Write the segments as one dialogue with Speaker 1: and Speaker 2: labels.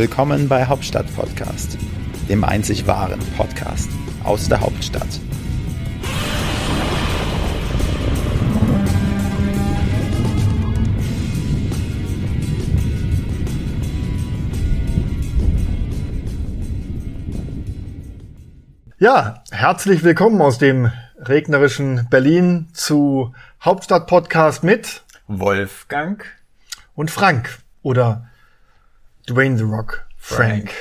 Speaker 1: Willkommen bei Hauptstadt Podcast, dem einzig wahren Podcast aus der Hauptstadt.
Speaker 2: Ja, herzlich willkommen aus dem regnerischen Berlin zu Hauptstadt Podcast mit
Speaker 1: Wolfgang
Speaker 2: und Frank oder Dwayne The Rock Frank.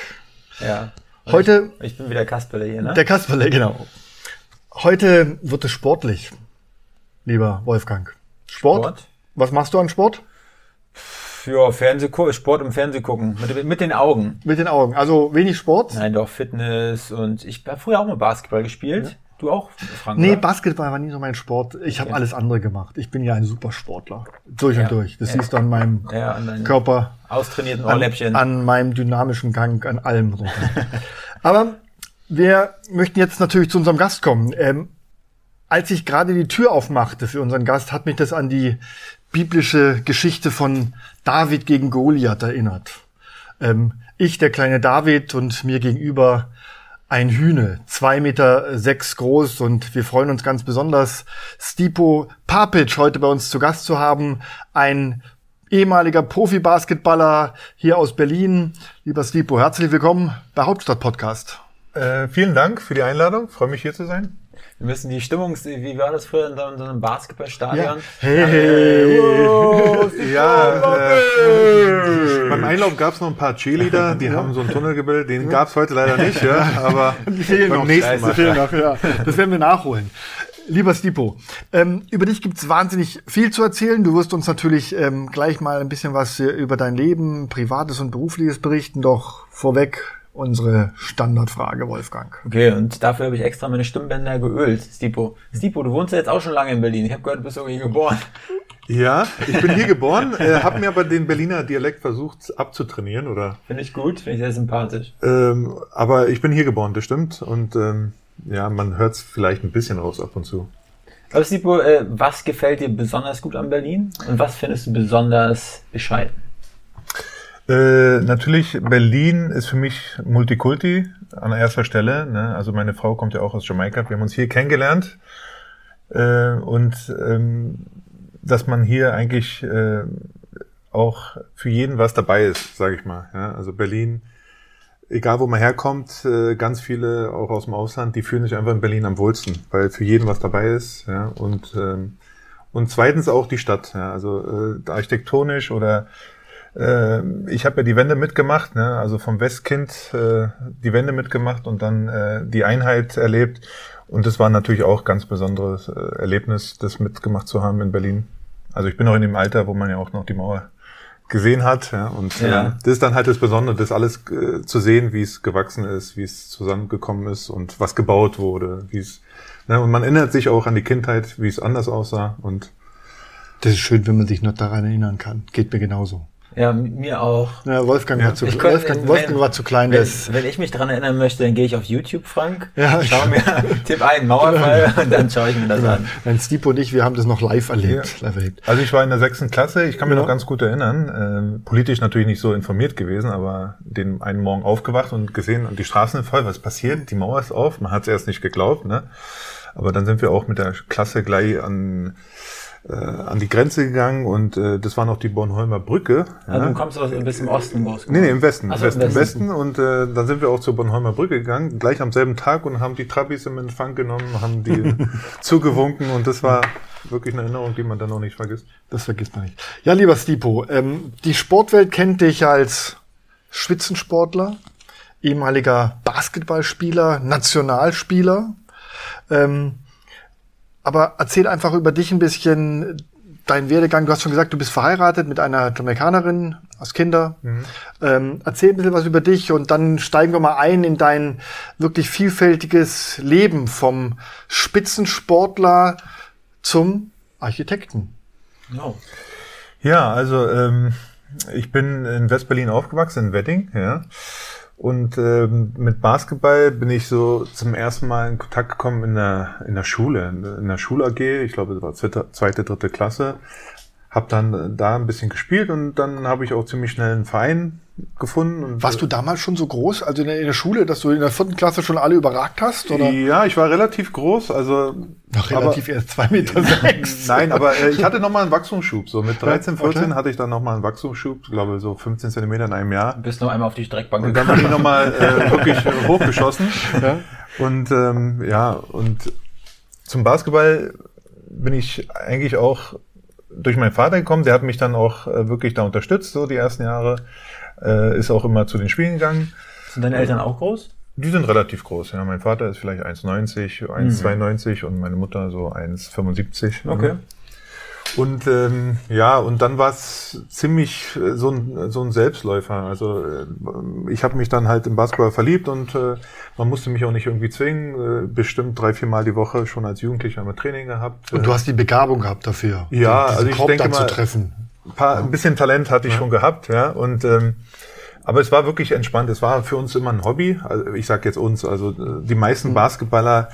Speaker 1: Ja.
Speaker 2: Heute
Speaker 1: ich, ich bin wieder Kasperle hier, ne?
Speaker 2: Der Kasperle, genau. Heute wird es sportlich, lieber Wolfgang. Sport? Sport? Was machst du an Sport?
Speaker 1: Ja, Fernseh Sport im Fernseh gucken. Mit, mit, den Augen.
Speaker 2: Mit den Augen. Also wenig Sport?
Speaker 1: Nein, doch Fitness und ich habe früher auch mal Basketball gespielt. Ja. Du auch,
Speaker 2: Frank? Nee, oder? Basketball war nie so mein Sport. Ich habe alles andere gemacht. Ich bin ja ein Supersportler. Durch ja. und durch. Das ja. siehst du an meinem ja, an Körper.
Speaker 1: Austrainierten Ohrläppchen.
Speaker 2: An, an, meinem dynamischen Gang, an allem. Aber wir möchten jetzt natürlich zu unserem Gast kommen. Ähm, als ich gerade die Tür aufmachte für unseren Gast, hat mich das an die biblische Geschichte von David gegen Goliath erinnert. Ähm, ich, der kleine David und mir gegenüber ein Hühne, zwei Meter sechs groß und wir freuen uns ganz besonders, Stipo Papic heute bei uns zu Gast zu haben. Ein ehemaliger Profi-Basketballer hier aus Berlin. Lieber Stipo, herzlich willkommen bei Hauptstadt Podcast.
Speaker 3: Äh, vielen Dank für die Einladung. Freue mich hier zu sein.
Speaker 1: Wir müssen die Stimmung, wie war das früher in so einem Basketballstadion? Ja.
Speaker 3: Hey, hey. Wow, ja, äh, beim Einlauf gab es noch ein paar Cheerleader, die haben so einen Tunnel gebildet, den gab es heute leider nicht, ja, aber
Speaker 2: die fehlen beim noch, nächsten Mal. Fehlen noch, ja. Das werden wir nachholen. Lieber Stipo, ähm, über dich gibt's wahnsinnig viel zu erzählen. Du wirst uns natürlich ähm, gleich mal ein bisschen was über dein Leben, privates und berufliches berichten. Doch vorweg unsere Standardfrage, Wolfgang.
Speaker 1: Okay, und dafür habe ich extra meine Stimmbänder geölt, Stipo. Stipo, du wohnst ja jetzt auch schon lange in Berlin. Ich habe gehört, du bist irgendwie geboren.
Speaker 3: Ja, ich bin hier geboren, äh, habe mir aber den Berliner Dialekt versucht abzutrainieren, oder?
Speaker 1: Finde ich gut, finde ich sehr sympathisch.
Speaker 3: Ähm, aber ich bin hier geboren, das stimmt. Und ähm, ja, man hört es vielleicht ein bisschen raus ab und zu.
Speaker 1: Aber Stipo, äh, was gefällt dir besonders gut an Berlin und was findest du besonders bescheiden?
Speaker 3: Äh, natürlich, Berlin ist für mich Multikulti an erster Stelle. Ne? Also meine Frau kommt ja auch aus Jamaika. Wir haben uns hier kennengelernt. Äh, und ähm, dass man hier eigentlich äh, auch für jeden was dabei ist, sage ich mal. Ja? Also Berlin, egal wo man herkommt, äh, ganz viele auch aus dem Ausland, die fühlen sich einfach in Berlin am wohlsten, weil für jeden was dabei ist. Ja? Und ähm, und zweitens auch die Stadt, ja, also äh, architektonisch oder ich habe ja die Wende mitgemacht, ne? also vom Westkind äh, die Wende mitgemacht und dann äh, die Einheit erlebt. Und das war natürlich auch ganz besonderes äh, Erlebnis, das mitgemacht zu haben in Berlin. Also ich bin noch in dem Alter, wo man ja auch noch die Mauer gesehen hat. Ja, und ja. Äh, das ist dann halt das Besondere, das alles äh, zu sehen, wie es gewachsen ist, wie es zusammengekommen ist und was gebaut wurde, wie es. Ne, und man erinnert sich auch an die Kindheit, wie es anders aussah. Und
Speaker 2: das ist schön, wenn man sich noch daran erinnern kann. Geht mir genauso.
Speaker 1: Ja, mir auch.
Speaker 2: Ja, Wolfgang, ja. War, zu, ich Wolfgang, Wolfgang wenn, war zu klein.
Speaker 1: Wenn, wenn ich mich daran erinnern möchte, dann gehe ich auf YouTube, Frank. Ja, schau mir, tipp ein, Mauerfall und dann schaue ich mir das ja. an.
Speaker 2: Mein Stipo und ich, wir haben das noch live erlebt. Ja. live erlebt.
Speaker 3: Also ich war in der sechsten Klasse, ich kann mich noch ganz gut erinnern. Äh, politisch natürlich nicht so informiert gewesen, aber den einen Morgen aufgewacht und gesehen, und die Straßen sind voll, was passiert? Die Mauer ist auf, man hat es erst nicht geglaubt, ne? Aber dann sind wir auch mit der Klasse gleich an äh, an die Grenze gegangen und äh, das war noch die Bornholmer Brücke.
Speaker 1: Also ja. du kommst aus ein bisschen im Osten raus.
Speaker 3: Nee, nee, im Westen. So, im Westen, im Westen. Und äh, dann sind wir auch zur Bornholmer Brücke gegangen, gleich am selben Tag und haben die Trabis im Empfang genommen, haben die zugewunken und das war wirklich eine Erinnerung, die man dann noch nicht vergisst.
Speaker 2: Das vergisst man nicht. Ja, lieber Stipo, ähm, die Sportwelt kennt dich als Schwitzensportler, ehemaliger Basketballspieler, Nationalspieler. Ähm, aber erzähl einfach über dich ein bisschen, dein Werdegang. Du hast schon gesagt, du bist verheiratet mit einer Jamaikanerin, aus Kinder. Mhm. Ähm, erzähl ein bisschen was über dich und dann steigen wir mal ein in dein wirklich vielfältiges Leben vom Spitzensportler zum Architekten.
Speaker 3: Genau. Ja, also ähm, ich bin in Westberlin aufgewachsen, in Wedding, ja. Und ähm, mit Basketball bin ich so zum ersten Mal in Kontakt gekommen in der, in der Schule, in der Schul AG, ich glaube, das war zweite, zweite dritte Klasse. Hab dann da ein bisschen gespielt und dann habe ich auch ziemlich schnell einen Verein gefunden.
Speaker 2: Und Warst du damals schon so groß, also in der, in der, Schule, dass du in der vierten Klasse schon alle überragt hast? Oder?
Speaker 3: Ja, ich war relativ groß, also
Speaker 2: noch relativ aber, erst zwei Meter sechs.
Speaker 3: Nein, aber äh, ich hatte noch mal einen Wachstumsschub. So mit 13, 14 okay. hatte ich dann noch mal einen Wachstumsschub, glaube so 15 Zentimeter in einem Jahr. Du
Speaker 1: bist noch einmal auf die Streckbank
Speaker 3: Und dann bin ich noch mal äh, wirklich hochgeschossen. Ja? Und ähm, ja, und zum Basketball bin ich eigentlich auch durch meinen Vater gekommen. Der hat mich dann auch äh, wirklich da unterstützt, so die ersten Jahre. Äh, ist auch immer zu den Spielen gegangen.
Speaker 1: Sind deine Eltern auch groß?
Speaker 3: Die sind relativ groß, ja. Mein Vater ist vielleicht 1,90, 1,92 mhm. und meine Mutter so 1,75.
Speaker 1: Okay.
Speaker 3: Und ähm, ja, und dann war es ziemlich äh, so ein, so ein Selbstläufer. Also äh, ich habe mich dann halt im Basketball verliebt und äh, man musste mich auch nicht irgendwie zwingen. Äh, bestimmt drei, vier Mal die Woche schon als Jugendlicher mal Training gehabt.
Speaker 2: Und du hast die Begabung gehabt dafür,
Speaker 3: ja, also ich denke mal,
Speaker 2: zu treffen.
Speaker 3: Ein, paar, ein bisschen Talent hatte ich ja. schon gehabt, ja. Und ähm, aber es war wirklich entspannt. Es war für uns immer ein Hobby. Also ich sage jetzt uns, also äh, die meisten mhm. Basketballer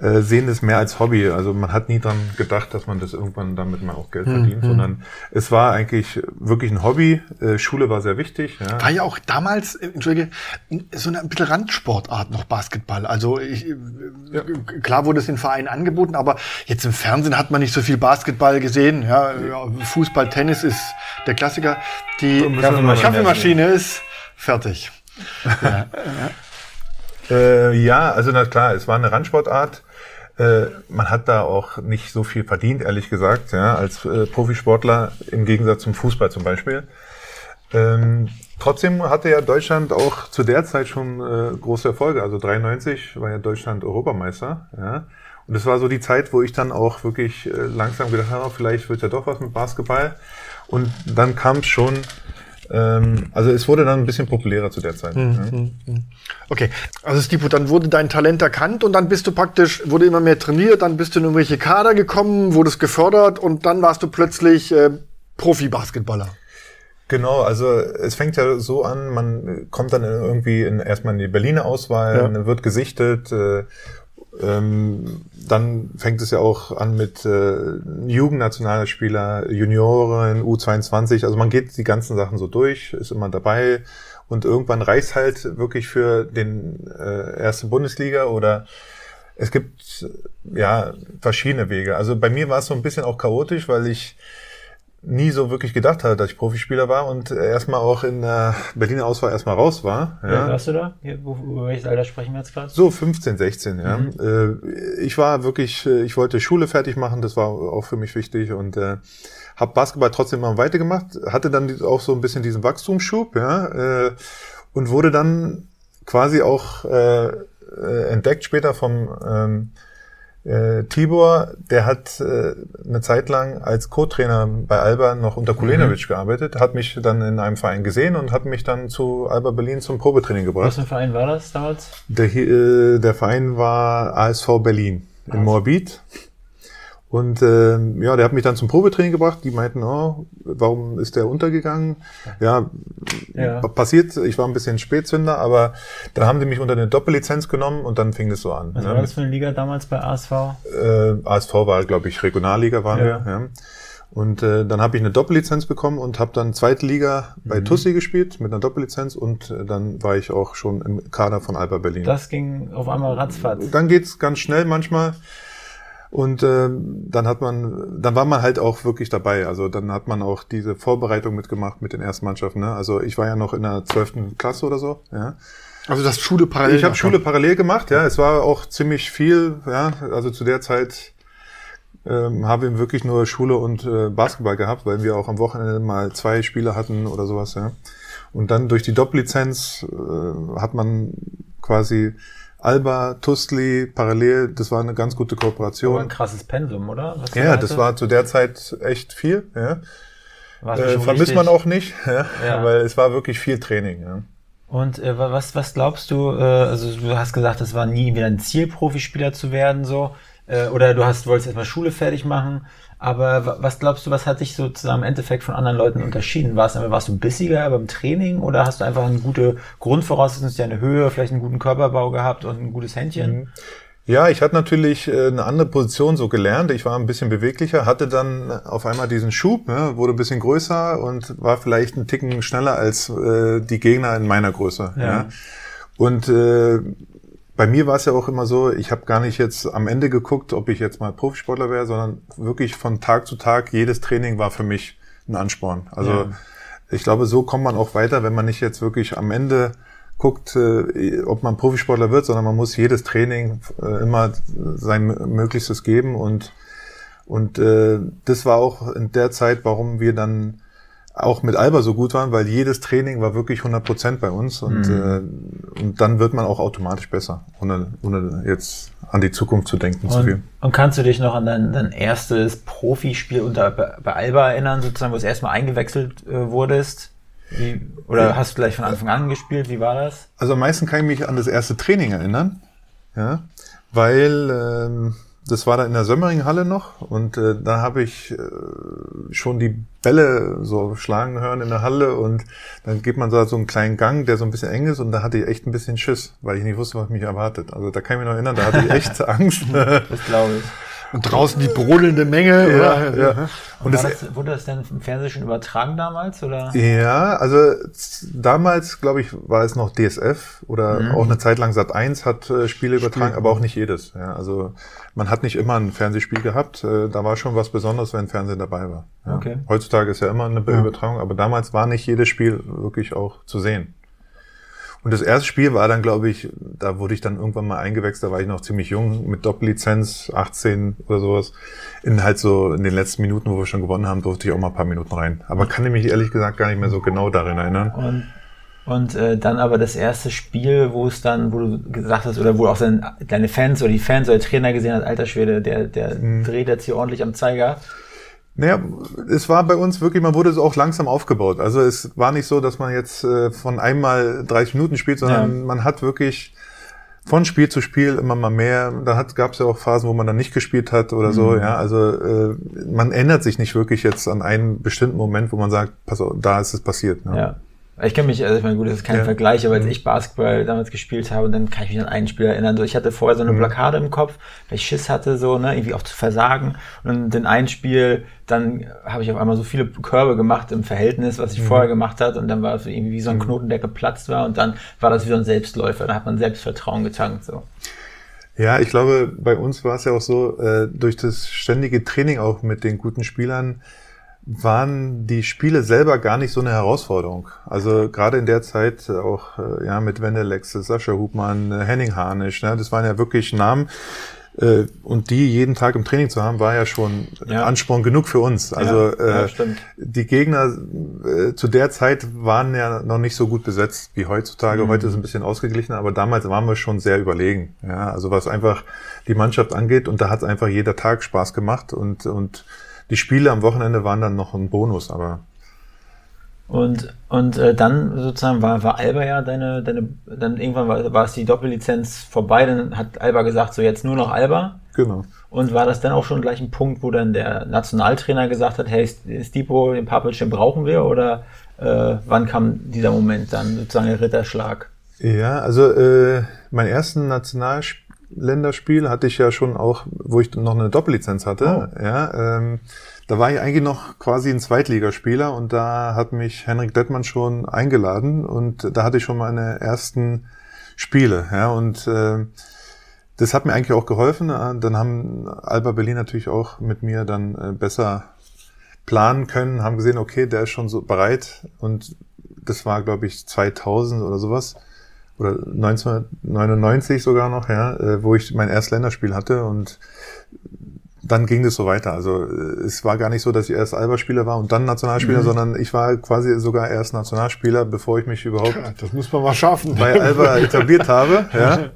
Speaker 3: äh, sehen es mehr als Hobby. Also man hat nie dran gedacht, dass man das irgendwann damit mal auch Geld mhm. verdient, sondern es war eigentlich wirklich ein Hobby. Äh, Schule war sehr wichtig.
Speaker 2: Ja. War ja auch damals, äh, entschuldige, so eine ein bisschen Randsportart noch Basketball. Also ich, äh, ja. klar wurde es in Vereinen angeboten, aber jetzt im Fernsehen hat man nicht so viel Basketball gesehen. Ja, Fußball, Tennis ist der Klassiker. Die Kaffeemaschine ist fertig.
Speaker 3: ja. Äh, ja, also na klar, es war eine Randsportart. Äh, man hat da auch nicht so viel verdient, ehrlich gesagt, ja, als äh, Profisportler im Gegensatz zum Fußball zum Beispiel. Ähm, trotzdem hatte ja Deutschland auch zu der Zeit schon äh, große Erfolge. Also 93 war ja Deutschland Europameister. Ja. Und das war so die Zeit, wo ich dann auch wirklich äh, langsam gedacht habe, vielleicht wird ja doch was mit Basketball. Und dann kam es schon ähm, also es wurde dann ein bisschen populärer zu der Zeit. Mhm. Ja. Hm, hm.
Speaker 2: Okay, also Stipo, dann wurde dein Talent erkannt und dann bist du praktisch, wurde immer mehr trainiert, dann bist du in irgendwelche Kader gekommen, wurdest gefördert und dann warst du plötzlich äh, Profi-Basketballer.
Speaker 3: Genau, also es fängt ja so an, man kommt dann irgendwie in, erstmal in die Berliner Auswahl, ja. wird gesichtet äh, ähm, dann fängt es ja auch an mit äh, Jugendnationalspieler, Junioren, U22. Also man geht die ganzen Sachen so durch, ist immer dabei und irgendwann reicht halt wirklich für den äh, erste Bundesliga oder es gibt ja verschiedene Wege. Also bei mir war es so ein bisschen auch chaotisch, weil ich nie so wirklich gedacht hatte, dass ich Profispieler war und erstmal auch in der Berliner Auswahl erstmal raus war.
Speaker 1: Ja. ja warst du da? Wo, wo welches Alter sprechen wir jetzt gerade?
Speaker 3: So 15, 16, ja. Mhm. Äh, ich war wirklich, äh, ich wollte Schule fertig machen, das war auch für mich wichtig und äh, habe Basketball trotzdem mal weitergemacht, hatte dann auch so ein bisschen diesen Wachstumsschub, ja, äh, und wurde dann quasi auch äh, äh entdeckt später vom ähm, äh, Tibor, der hat äh, eine Zeit lang als Co-Trainer bei Alba noch unter Kulenovic mhm. gearbeitet, hat mich dann in einem Verein gesehen und hat mich dann zu Alba Berlin zum Probetraining gebracht. Was
Speaker 1: für ein Verein war das damals?
Speaker 3: Der, äh, der Verein war ASV Berlin in also. Moabit. Und äh, ja, der hat mich dann zum Probetraining gebracht. Die meinten, oh, warum ist der untergegangen? Ja, ja, passiert. Ich war ein bisschen Spätzünder, aber dann haben die mich unter eine Doppellizenz genommen und dann fing es so an.
Speaker 1: Was ne? war das für eine Liga damals bei ASV?
Speaker 3: Äh, ASV war, glaube ich, Regionalliga waren ja. wir. Ja. Und äh, dann habe ich eine Doppellizenz bekommen und habe dann zweite Liga bei mhm. Tussi gespielt mit einer Doppellizenz und äh, dann war ich auch schon im Kader von Alba Berlin.
Speaker 1: Das ging auf einmal ratzfatz.
Speaker 3: Dann geht's ganz schnell manchmal. Und äh, dann hat man, dann war man halt auch wirklich dabei. Also dann hat man auch diese Vorbereitung mitgemacht mit den ersten Mannschaften. Ne? Also ich war ja noch in der zwölften Klasse oder so. Ja.
Speaker 2: Also das Schule parallel.
Speaker 3: Ich habe Schule parallel gemacht. Ja, es war auch ziemlich viel. Ja, also zu der Zeit ähm, haben wir wirklich nur Schule und äh, Basketball gehabt, weil wir auch am Wochenende mal zwei Spiele hatten oder sowas. Ja. Und dann durch die Doppellizenz äh, hat man quasi Alba, Tustli, parallel, das war eine ganz gute Kooperation. Aber
Speaker 1: ein krasses Pensum, oder?
Speaker 3: ja, das war zu der Zeit echt viel. Ja. Äh, vermisst man auch nicht, ja, ja. weil es war wirklich viel Training. Ja.
Speaker 1: Und äh, was, was glaubst du, äh, also du hast gesagt, es war nie wieder ein Ziel, Profispieler zu werden, so, äh, oder du hast, wolltest erstmal Schule fertig machen. Aber was glaubst du, was hat dich sozusagen im Endeffekt von anderen Leuten unterschieden? Warst, warst du bissiger beim Training oder hast du einfach eine gute Grundvoraussetzung, eine Höhe, vielleicht einen guten Körperbau gehabt und ein gutes Händchen? Mhm.
Speaker 3: Ja, ich hatte natürlich äh, eine andere Position so gelernt. Ich war ein bisschen beweglicher, hatte dann auf einmal diesen Schub, ne, wurde ein bisschen größer und war vielleicht ein Ticken schneller als äh, die Gegner in meiner Größe. Ja. ja. Und äh, bei mir war es ja auch immer so, ich habe gar nicht jetzt am Ende geguckt, ob ich jetzt mal Profisportler wäre, sondern wirklich von Tag zu Tag, jedes Training war für mich ein Ansporn. Also ja. ich glaube, so kommt man auch weiter, wenn man nicht jetzt wirklich am Ende guckt, äh, ob man Profisportler wird, sondern man muss jedes Training äh, immer sein Möglichstes geben und und äh, das war auch in der Zeit, warum wir dann auch mit Alba so gut waren, weil jedes Training war wirklich 100 Prozent bei uns und, mhm. äh, und dann wird man auch automatisch besser, ohne, ohne jetzt an die Zukunft zu denken
Speaker 1: und,
Speaker 3: zu viel.
Speaker 1: Und kannst du dich noch an dein, dein erstes Profispiel unter, bei Alba erinnern, sozusagen, wo du erstmal eingewechselt äh, wurdest? Wie, oder ja. hast du gleich von Anfang an gespielt? Wie war das?
Speaker 3: Also am meisten kann ich mich an das erste Training erinnern, ja, weil ähm, das war da in der Sömmering-Halle noch und äh, da habe ich äh, schon die Bälle so schlagen hören in der Halle und dann geht man so, so einen kleinen Gang, der so ein bisschen eng ist und da hatte ich echt ein bisschen Schiss, weil ich nicht wusste, was mich erwartet. Also da kann ich mich noch erinnern, da hatte ich echt Angst.
Speaker 1: das glaube ich.
Speaker 2: Und draußen die brodelnde Menge. Ja,
Speaker 1: oder? ja. Und, das, das, wurde das denn im Fernsehen schon übertragen damals? Oder?
Speaker 3: Ja, also damals, glaube ich, war es noch DSF oder mhm. auch eine Zeit lang Sat 1 hat äh, Spiele übertragen, Spiel. aber auch nicht jedes. Ja, also man hat nicht immer ein Fernsehspiel gehabt. Äh, da war schon was Besonderes, wenn Fernsehen dabei war. Ja. Okay. Heutzutage ist ja immer eine Übertragung, aber damals war nicht jedes Spiel wirklich auch zu sehen. Und das erste Spiel war dann, glaube ich, da wurde ich dann irgendwann mal eingewechselt, da war ich noch ziemlich jung, mit Doppellizenz, 18 oder sowas. In halt so, in den letzten Minuten, wo wir schon gewonnen haben, durfte ich auch mal ein paar Minuten rein. Aber kann ich mich ehrlich gesagt gar nicht mehr so genau darin erinnern.
Speaker 1: Und, und äh, dann aber das erste Spiel, wo es dann, wo du gesagt hast, oder wo auch dann deine Fans oder die Fans oder der Trainer gesehen hat, alter Schwede, der, der mhm. dreht jetzt hier ordentlich am Zeiger.
Speaker 3: Naja, es war bei uns wirklich, man wurde so auch langsam aufgebaut. Also es war nicht so, dass man jetzt äh, von einmal 30 Minuten spielt, sondern ja. man hat wirklich von Spiel zu Spiel immer mal mehr. Da gab es ja auch Phasen, wo man dann nicht gespielt hat oder mhm. so. Ja, also äh, man ändert sich nicht wirklich jetzt an einen bestimmten Moment, wo man sagt, pass auf, da ist es passiert.
Speaker 1: Ne? Ja. Ich kenne mich, also ich meine, gut, das ist kein ja. Vergleich, aber als mhm. ich Basketball damals gespielt habe, dann kann ich mich an einen Spieler erinnern. So, ich hatte vorher so eine mhm. Blockade im Kopf, weil ich Schiss hatte, so, ne, irgendwie auch zu versagen. Und in ein Spiel, dann habe ich auf einmal so viele Körbe gemacht im Verhältnis, was ich mhm. vorher gemacht hat. Und dann war es irgendwie wie so ein mhm. Knoten, der geplatzt war. Und dann war das wie so ein Selbstläufer. Da hat man Selbstvertrauen getankt, so.
Speaker 3: Ja, ich glaube, bei uns war es ja auch so, äh, durch das ständige Training auch mit den guten Spielern, waren die Spiele selber gar nicht so eine Herausforderung. Also gerade in der Zeit auch äh, ja mit Wendelex, Sascha Hubmann, äh, Henning Harnisch, ne, das waren ja wirklich Namen. Äh, und die jeden Tag im Training zu haben, war ja schon ja. Ansporn genug für uns. Also ja, ja, äh, die Gegner äh, zu der Zeit waren ja noch nicht so gut besetzt wie heutzutage. Mhm. Heute ist es ein bisschen ausgeglichen, aber damals waren wir schon sehr überlegen. Ja, also was einfach die Mannschaft angeht und da hat einfach jeder Tag Spaß gemacht und und die Spiele am Wochenende waren dann noch ein Bonus, aber.
Speaker 1: Und, und äh, dann sozusagen war, war Alba ja deine, deine, dann irgendwann war, war es die Doppellizenz vorbei, dann hat Alba gesagt, so jetzt nur noch Alba.
Speaker 3: Genau.
Speaker 1: Und war das dann auch schon gleich ein Punkt, wo dann der Nationaltrainer gesagt hat, hey, Stipo, den Papic, den brauchen wir? Oder äh, wann kam dieser Moment dann, sozusagen der Ritterschlag?
Speaker 3: Ja, also äh, mein ersten Nationalspiel Länderspiel hatte ich ja schon auch, wo ich noch eine Doppellizenz hatte. Oh. Ja, ähm, da war ich eigentlich noch quasi ein Zweitligaspieler und da hat mich Henrik Dettmann schon eingeladen und da hatte ich schon meine ersten Spiele. Ja, und äh, das hat mir eigentlich auch geholfen. Dann haben Alba Berlin natürlich auch mit mir dann äh, besser planen können, haben gesehen, okay, der ist schon so bereit und das war, glaube ich, 2000 oder sowas oder 1999 sogar noch, ja, äh, wo ich mein erstes Länderspiel hatte und dann ging das so weiter. Also äh, es war gar nicht so, dass ich erst Alba-Spieler war und dann Nationalspieler, mhm. sondern ich war quasi sogar erst Nationalspieler, bevor ich mich überhaupt ja,
Speaker 2: das muss man mal schaffen.
Speaker 3: bei Alba etabliert habe. Ja.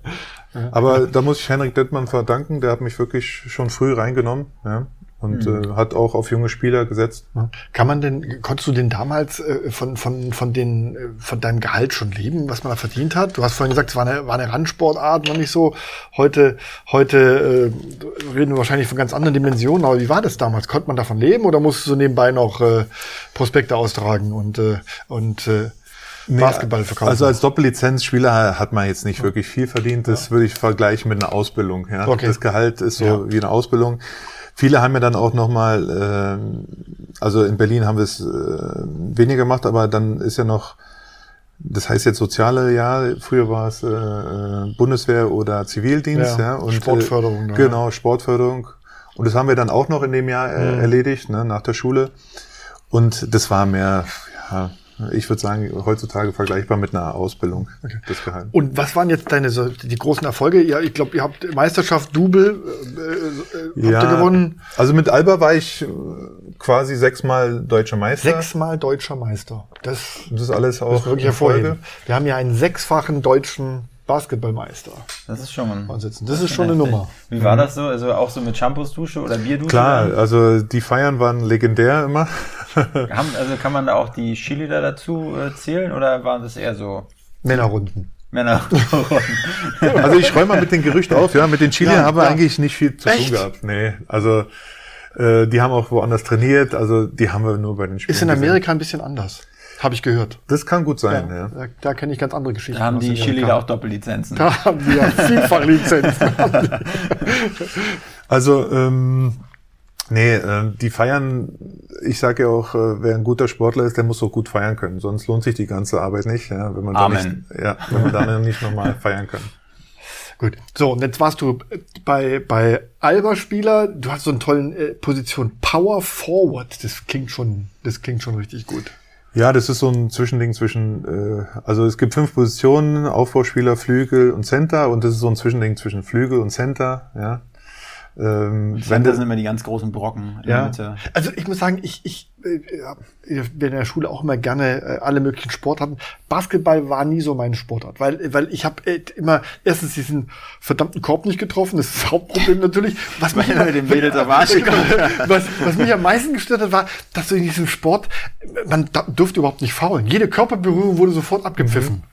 Speaker 3: Aber da muss ich Henrik Dettmann verdanken, der hat mich wirklich schon früh reingenommen. Ja und mhm. äh, hat auch auf junge Spieler gesetzt.
Speaker 2: Kann man denn, konntest du denn damals äh, von, von, von, den, äh, von deinem Gehalt schon leben, was man da verdient hat? Du hast vorhin gesagt, es war eine, war eine Randsportart, noch nicht so. Heute, heute äh, reden wir wahrscheinlich von ganz anderen Dimensionen, aber wie war das damals? Konnte man davon leben oder musstest du nebenbei noch äh, Prospekte austragen und, äh, und äh, Basketball verkaufen.
Speaker 3: Also als Doppellizenzspieler hat man jetzt nicht wirklich viel verdient. Das würde ich vergleichen mit einer Ausbildung. Ja.
Speaker 2: Okay.
Speaker 3: Das Gehalt ist so
Speaker 2: Ja.
Speaker 3: wie eine Ausbildung. Viele haben ja dann auch nochmal, ähm, also in Berlin haben wir es äh, weniger gemacht, aber dann ist ja noch, das heißt jetzt soziale Jahr, früher war es äh, äh, Bundeswehr oder Zivildienst,
Speaker 2: Ja,
Speaker 3: ja, und
Speaker 2: Sportförderung,
Speaker 3: Äh,
Speaker 2: ja.
Speaker 3: genau, Sportförderung. Und das haben wir dann auch noch in dem Jahr äh, erledigt, ne, nach der Schule. Und das war mehr, ja, ich würde sagen, heutzutage vergleichbar mit einer Ausbildung, das Gehalt.
Speaker 2: Und was waren jetzt deine so, die großen Erfolge? Ja, ich glaube, ihr habt Meisterschaft Double äh, äh, habt ihr gewonnen.
Speaker 3: Also mit Alba war ich äh, quasi sechsmal deutscher Meister.
Speaker 2: Sechsmal deutscher Meister. Das
Speaker 3: Das ist alles auch
Speaker 2: ist wirklich
Speaker 3: in Folge.
Speaker 2: hervorhebend. Wir haben ja einen sechsfachen deutschen Basketballmeister
Speaker 1: Das ist schon.
Speaker 2: sitzen. Das ist schon eine. Nummer.
Speaker 1: Wie war das so? Also auch so mit Shampoos-Dusche oder Bierdusche?
Speaker 3: Klar,
Speaker 1: dann?
Speaker 3: also die Feiern waren legendär immer.
Speaker 1: Haben, also kann man da auch die Chili-Da dazu äh, zählen oder waren das eher so
Speaker 2: Männerrunden.
Speaker 1: Männer?
Speaker 3: Also ich räume mal mit dem Gerücht auf, ja, mit den Chili
Speaker 2: Ja,
Speaker 3: haben wir
Speaker 2: ja.
Speaker 3: eigentlich nicht viel zu
Speaker 2: Echt?
Speaker 3: tun gehabt. Nee, also äh, die haben auch woanders trainiert, also die haben wir nur bei den Spielen.
Speaker 2: Ist in
Speaker 3: gesehen.
Speaker 2: Amerika ein bisschen anders. Habe ich gehört.
Speaker 3: Das kann gut sein, ja.
Speaker 2: Da, da kenne ich ganz andere Geschichten.
Speaker 1: Da haben die. Chili-Da auch Doppellizenzen.
Speaker 2: Da haben wir vielfach Lizenzen.
Speaker 3: Also, ähm, nee, äh, die feiern, ich sage ja auch, äh, wer ein guter Sportler ist, der muss auch gut feiern können. Sonst lohnt sich die ganze Arbeit nicht, ja, wenn man da
Speaker 1: Amen.
Speaker 3: nicht, ja, wenn man da nicht nochmal feiern kann.
Speaker 2: Gut. So, und jetzt warst du bei, bei Alba-Spieler. Du hast so eine tolle äh, Position. Power Forward. Das klingt schon, das klingt schon richtig gut.
Speaker 3: Ja, das ist so ein Zwischending zwischen, äh, also es gibt fünf Positionen, Aufbauspieler, Flügel und Center und das ist so ein Zwischending zwischen Flügel und Center, ja. Ähm, wenn das,
Speaker 1: sind immer die ganz großen Brocken in
Speaker 2: Ja.
Speaker 1: der Mitte.
Speaker 2: Also ich muss sagen, ich, ich äh, hab in der Schule auch immer gerne äh, alle möglichen Sportarten. Basketball war nie so meine Sportart, weil weil ich habe äh, immer erstens diesen verdammten Korb nicht getroffen, das ist das Hauptproblem natürlich. Was mich immer,
Speaker 1: Den Mädels am Arsch
Speaker 2: was, was mich am meisten gestört hat, war, dass du in diesem Sport, man da, durfte überhaupt nicht faulen. Jede Körperberührung wurde sofort abgepfiffen.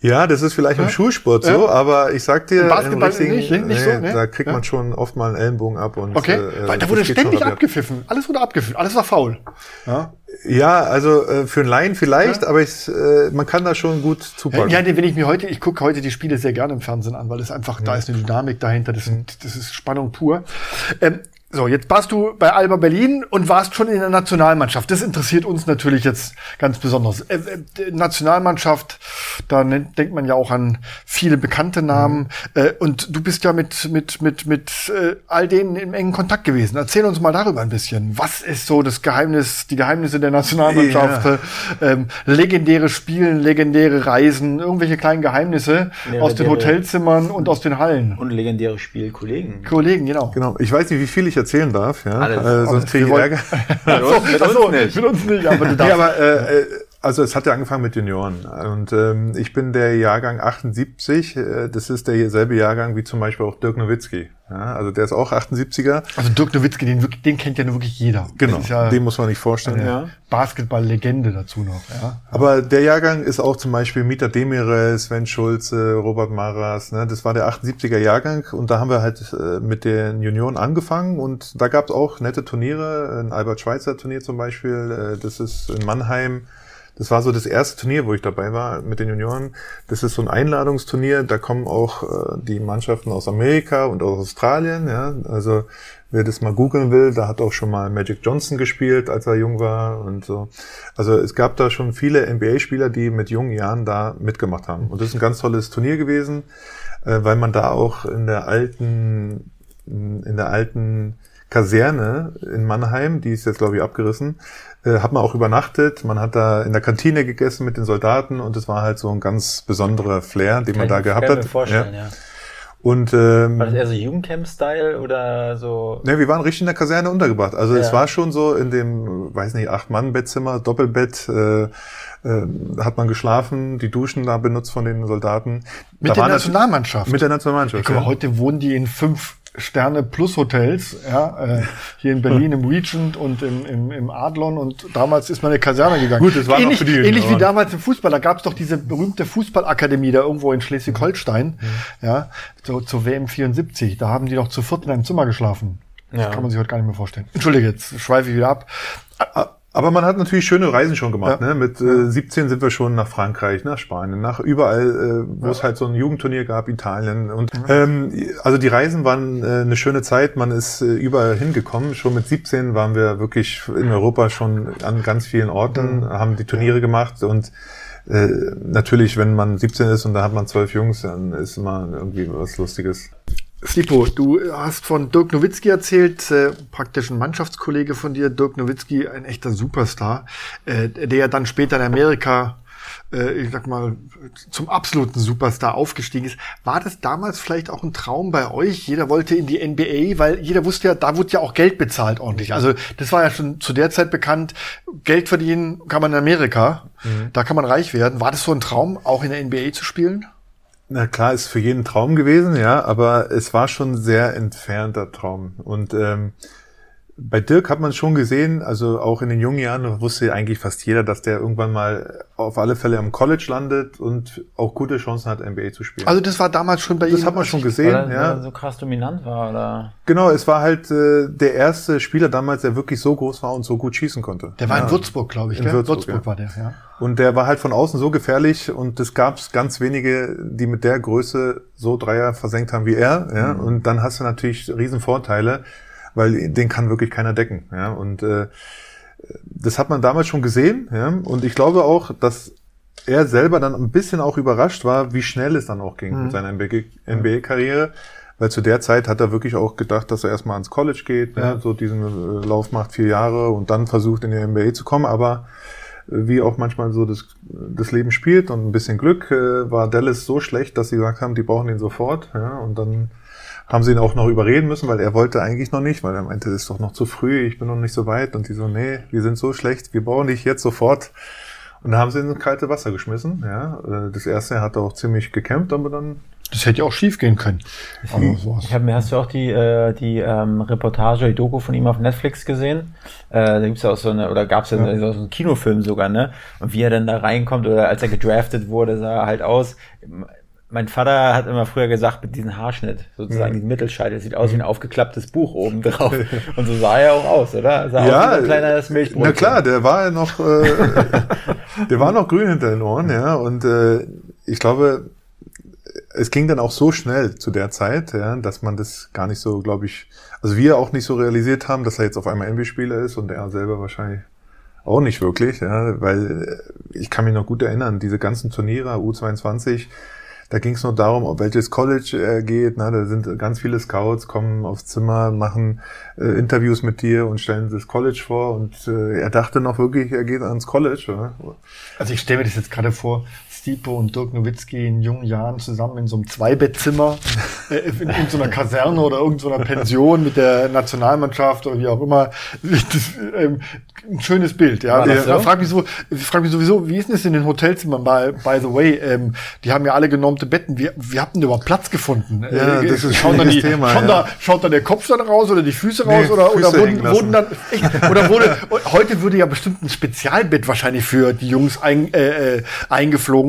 Speaker 3: Ja, das ist vielleicht im Schulsport so, aber ich sag dir,
Speaker 2: Im Basketball
Speaker 3: richtigen-
Speaker 2: nicht, nicht so, ne?
Speaker 3: da kriegt
Speaker 2: Ja.
Speaker 3: man schon oft mal einen Ellenbogen ab und
Speaker 2: Okay?
Speaker 3: äh,
Speaker 2: weil da wurde ständig abgepfiffen. Alles wurde abgepfiffen. Alles war faul. Ja?
Speaker 3: Ja, also äh, für einen Laien vielleicht, aber ich, äh, man kann da schon gut zupacken.
Speaker 2: Ja, wenn ich mir heute, ich gucke heute die Spiele sehr gerne im Fernsehen an, weil es einfach, da ist eine Dynamik dahinter, das, sind, das ist Spannung pur. Ähm, so, jetzt warst du bei Alba Berlin und warst schon in der Nationalmannschaft. Das interessiert uns natürlich jetzt ganz besonders. Äh, äh, Nationalmannschaft, da nennt, denkt man ja auch an viele bekannte Namen. Äh, und du bist ja mit, mit, mit, mit äh, all denen im engen Kontakt gewesen. Erzähl uns mal darüber ein bisschen. Was ist so das Geheimnis, die Geheimnisse der Nationalmannschaft?
Speaker 3: Ja.
Speaker 2: Äh, ähm, legendäre Spielen, legendäre Reisen, irgendwelche kleinen Geheimnisse aus den
Speaker 1: Legendäre-
Speaker 2: Hotelzimmern und aus den Hallen.
Speaker 1: Und legendäre Spielkollegen.
Speaker 2: Kollegen, genau.
Speaker 3: Genau. Ich weiß nicht, wie viel ich erzählen darf, ja.
Speaker 1: Alles.
Speaker 3: Äh, sonst kriege ich Ärger.
Speaker 1: Mit uns, mit uns
Speaker 2: so,
Speaker 1: nicht.
Speaker 2: Mit uns nicht, aber du
Speaker 3: Nee,
Speaker 2: darfst.
Speaker 3: aber äh, äh, also es hat ja angefangen mit Junioren und ähm, ich bin der Jahrgang 78. Äh, das ist derselbe Jahrgang wie zum Beispiel auch Dirk Nowitzki. Ja, also der ist auch 78er.
Speaker 2: also Dirk Nowitzki, den, den kennt ja nur wirklich jeder.
Speaker 3: Genau,
Speaker 2: ja
Speaker 3: den muss man nicht vorstellen.
Speaker 2: eine Basketball-Legende dazu noch. Ja.
Speaker 3: Aber der Jahrgang ist auch zum Beispiel Mieter Demirel, Sven Schulze, Robert Maras. Ne? Das war der 78er Jahrgang und da haben wir halt äh, mit den Junioren angefangen und da gab es auch nette Turniere. Ein Albert-Schweitzer-Turnier zum Beispiel. Äh, das ist in Mannheim. Das war so das erste Turnier, wo ich dabei war mit den Junioren. Das ist so ein Einladungsturnier. Da kommen auch äh, die Mannschaften aus Amerika und aus Australien. Ja? Also wer das mal googeln will, da hat auch schon mal Magic Johnson gespielt, als er jung war und so. Also es gab da schon viele NBA-Spieler, die mit jungen Jahren da mitgemacht haben. Und das ist ein ganz tolles Turnier gewesen, äh, weil man da auch in der alten, in der alten Kaserne in Mannheim, die ist jetzt glaube ich abgerissen, äh, hat man auch übernachtet. Man hat da in der Kantine gegessen mit den Soldaten und es war halt so ein ganz besonderer Flair, den man da gehabt
Speaker 1: kann
Speaker 3: hat.
Speaker 1: mir vorstellen,
Speaker 3: Ja.
Speaker 1: ja.
Speaker 3: Und ähm,
Speaker 1: War das eher so Jugendcamp-Style oder so?
Speaker 3: Ne, wir waren richtig in der Kaserne untergebracht. Also es
Speaker 1: Ja.
Speaker 3: war schon so in dem, weiß nicht, Acht-Mann-Bettzimmer, Doppelbett, äh, äh, hat man geschlafen, die Duschen da benutzt von den Soldaten.
Speaker 2: Mit
Speaker 3: Da
Speaker 2: der Nationalmannschaft.
Speaker 3: Mit der Nationalmannschaft.
Speaker 2: Guck mal,
Speaker 3: ja.
Speaker 2: heute wohnen die in fünf Sterne plus Hotels, ja, äh, hier in Berlin im Regent und im, im, im Adlon und damals ist man in eine Kaserne gegangen.
Speaker 3: Gut, das war noch
Speaker 2: ähnlich,
Speaker 3: für die
Speaker 2: ähnlich wie damals im Fußball, da gab es doch diese berühmte Fußballakademie da irgendwo in Schleswig-Holstein, ja, so, zur WM 74, da haben die doch zu viert in einem Zimmer geschlafen. Das
Speaker 1: Ja.
Speaker 2: kann man sich heute gar nicht mehr vorstellen. Entschuldige, jetzt schweife ich wieder ab.
Speaker 3: Aber man hat natürlich schöne Reisen schon gemacht. Ja. Ne? Mit äh, 17 sind wir schon nach Frankreich, nach Spanien, nach überall, äh, wo ja. es halt so ein Jugendturnier gab, Italien. Und mhm. ähm, also die Reisen waren äh, eine schöne Zeit. Man ist äh, überall hingekommen. Schon mit 17 waren wir wirklich in Europa schon an ganz vielen Orten, mhm. haben die Turniere gemacht und äh, natürlich, wenn man 17 ist und da hat man zwölf Jungs, dann ist immer irgendwie was Lustiges.
Speaker 2: Stipo, du hast von Dirk Nowitzki erzählt, äh, praktisch ein Mannschaftskollege von dir, Dirk Nowitzki, ein echter Superstar, äh, der ja dann später in Amerika, äh, ich sag mal, zum absoluten Superstar aufgestiegen ist. War das damals vielleicht auch ein Traum bei euch? Jeder wollte in die NBA, weil jeder wusste ja, da wurde ja auch Geld bezahlt ordentlich. Also das war ja schon zu der Zeit bekannt, Geld verdienen kann man in Amerika, mhm. da kann man reich werden. War das so ein Traum, auch in der NBA zu spielen?
Speaker 3: Na klar, ist für jeden Traum gewesen, ja, aber es war schon sehr entfernter Traum. Und ähm, bei Dirk hat man schon gesehen, also auch in den jungen Jahren wusste eigentlich fast jeder, dass der irgendwann mal auf alle Fälle am College landet und auch gute Chancen hat, NBA zu spielen.
Speaker 2: Also das war damals schon bei
Speaker 3: ihm. Das hat man schon gesehen,
Speaker 1: weil
Speaker 3: er,
Speaker 1: ja. so krass dominant war, oder?
Speaker 3: Genau, es war halt äh, der erste Spieler damals, der wirklich so groß war und so gut schießen konnte.
Speaker 2: Der war ja. in Würzburg, glaube ich.
Speaker 3: In gell? Würzburg, Würzburg ja. war der, ja. Und der war halt von außen so gefährlich und es gab ganz wenige, die mit der Größe so Dreier versenkt haben wie er. Ja? Mhm. Und dann hast du natürlich riesen Vorteile weil den kann wirklich keiner decken. Ja? Und äh, das hat man damals schon gesehen. Ja? Und ich glaube auch, dass er selber dann ein bisschen auch überrascht war, wie schnell es dann auch ging mhm. mit seiner NBA-Karriere. Weil zu der Zeit hat er wirklich auch gedacht, dass er erstmal ans College geht, ne? ja. ne? so diesen äh, Lauf macht vier Jahre und dann versucht in die NBA zu kommen. Aber äh, wie auch manchmal so das, das Leben spielt und ein bisschen Glück, äh, war Dallas so schlecht, dass sie gesagt haben, die brauchen ihn sofort. Ja? Und dann haben sie ihn auch noch überreden müssen, weil er wollte eigentlich noch nicht, weil er meinte, es ist doch noch zu früh, ich bin noch nicht so weit. Und die so, nee, wir sind so schlecht, wir brauchen dich jetzt sofort. Und da haben sie ihn ins kalte Wasser geschmissen. Ja, äh, das erste hat er auch ziemlich gekämpft, aber dann.
Speaker 2: Das hätte ja auch schief gehen können.
Speaker 1: Ich habe mir hast du auch die äh, die ähm, Reportage, die Doku von ihm auf Netflix gesehen? Äh, da gibt's ja auch so eine oder gab's ja, ja. so einen Kinofilm sogar, ne? Und wie er dann da reinkommt oder als er gedraftet wurde, sah er halt aus mein Vater hat immer früher gesagt, mit diesem Haarschnitt, sozusagen, mhm. diesen Mittelscheitel, sieht aus wie ein mhm. aufgeklapptes Buch oben drauf. Und so sah er auch aus, oder? Sah
Speaker 3: ja, aus wie ein kleines Milchbrot. Na klar, der war ja noch, äh, der war noch grün hinter den Ohren, ja. Und äh, ich glaube, es ging dann auch so schnell zu der Zeit, ja, dass man das gar nicht so, glaube ich, also wir auch nicht so realisiert haben, dass er jetzt auf einmal NBA-Spieler ist und er selber wahrscheinlich auch nicht wirklich, ja, weil ich kann mich noch gut erinnern, diese ganzen Turniere, U22, da ging es nur darum, ob welches College er geht. Ne? Da sind ganz viele Scouts, kommen aufs Zimmer, machen äh, Interviews mit dir und stellen das College vor. Und äh, er dachte noch wirklich, er geht ans College. Oder?
Speaker 2: Also ich stelle mir das jetzt gerade vor, Stipo und Dirk Nowitzki in jungen Jahren zusammen in so einem Zweibettzimmer, äh, in, in so einer Kaserne oder irgendeiner Pension mit der Nationalmannschaft oder wie auch immer. Das, ähm, ein schönes Bild, ja. Ich so? frage mich, so, frag mich sowieso, wie ist denn das in den Hotelzimmern? By, by the way, ähm, die haben ja alle genormte Betten. Wie, wie habt ihr überhaupt Platz gefunden?
Speaker 3: Ja,
Speaker 2: äh,
Speaker 3: das ist schaut, dann die,
Speaker 2: Thema, schaut, ja. da, schaut dann der Kopf dann raus oder die Füße raus nee, oder, Füße oder wurden, wurden dann echt, oder wurde heute würde ja bestimmt ein Spezialbett wahrscheinlich für die Jungs ein, äh, äh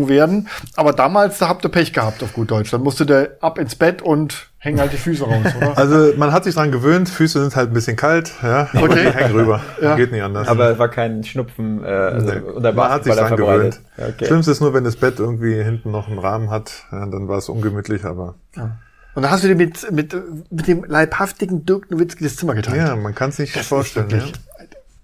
Speaker 2: eingeflogen werden. Aber damals, da habt ihr Pech gehabt auf gut Deutsch. Dann musste der ab ins Bett und hängen halt die Füße raus, oder?
Speaker 3: Also man hat sich dran gewöhnt, Füße sind halt ein bisschen kalt, ja, okay. aber die hängen rüber. Ja. Geht nicht anders.
Speaker 1: Aber es war kein Schnupfen äh, also,
Speaker 3: nee. oder Man hat sich dran gewöhnt. Okay. Schlimmste ist nur, wenn das Bett irgendwie hinten noch einen Rahmen hat, ja, dann war es ungemütlich, aber...
Speaker 2: Ja. Und dann hast du dir mit, mit, mit dem leibhaftigen Dirk Nowitzki das Zimmer geteilt.
Speaker 3: Ja, man kann es nicht das vorstellen. Ja.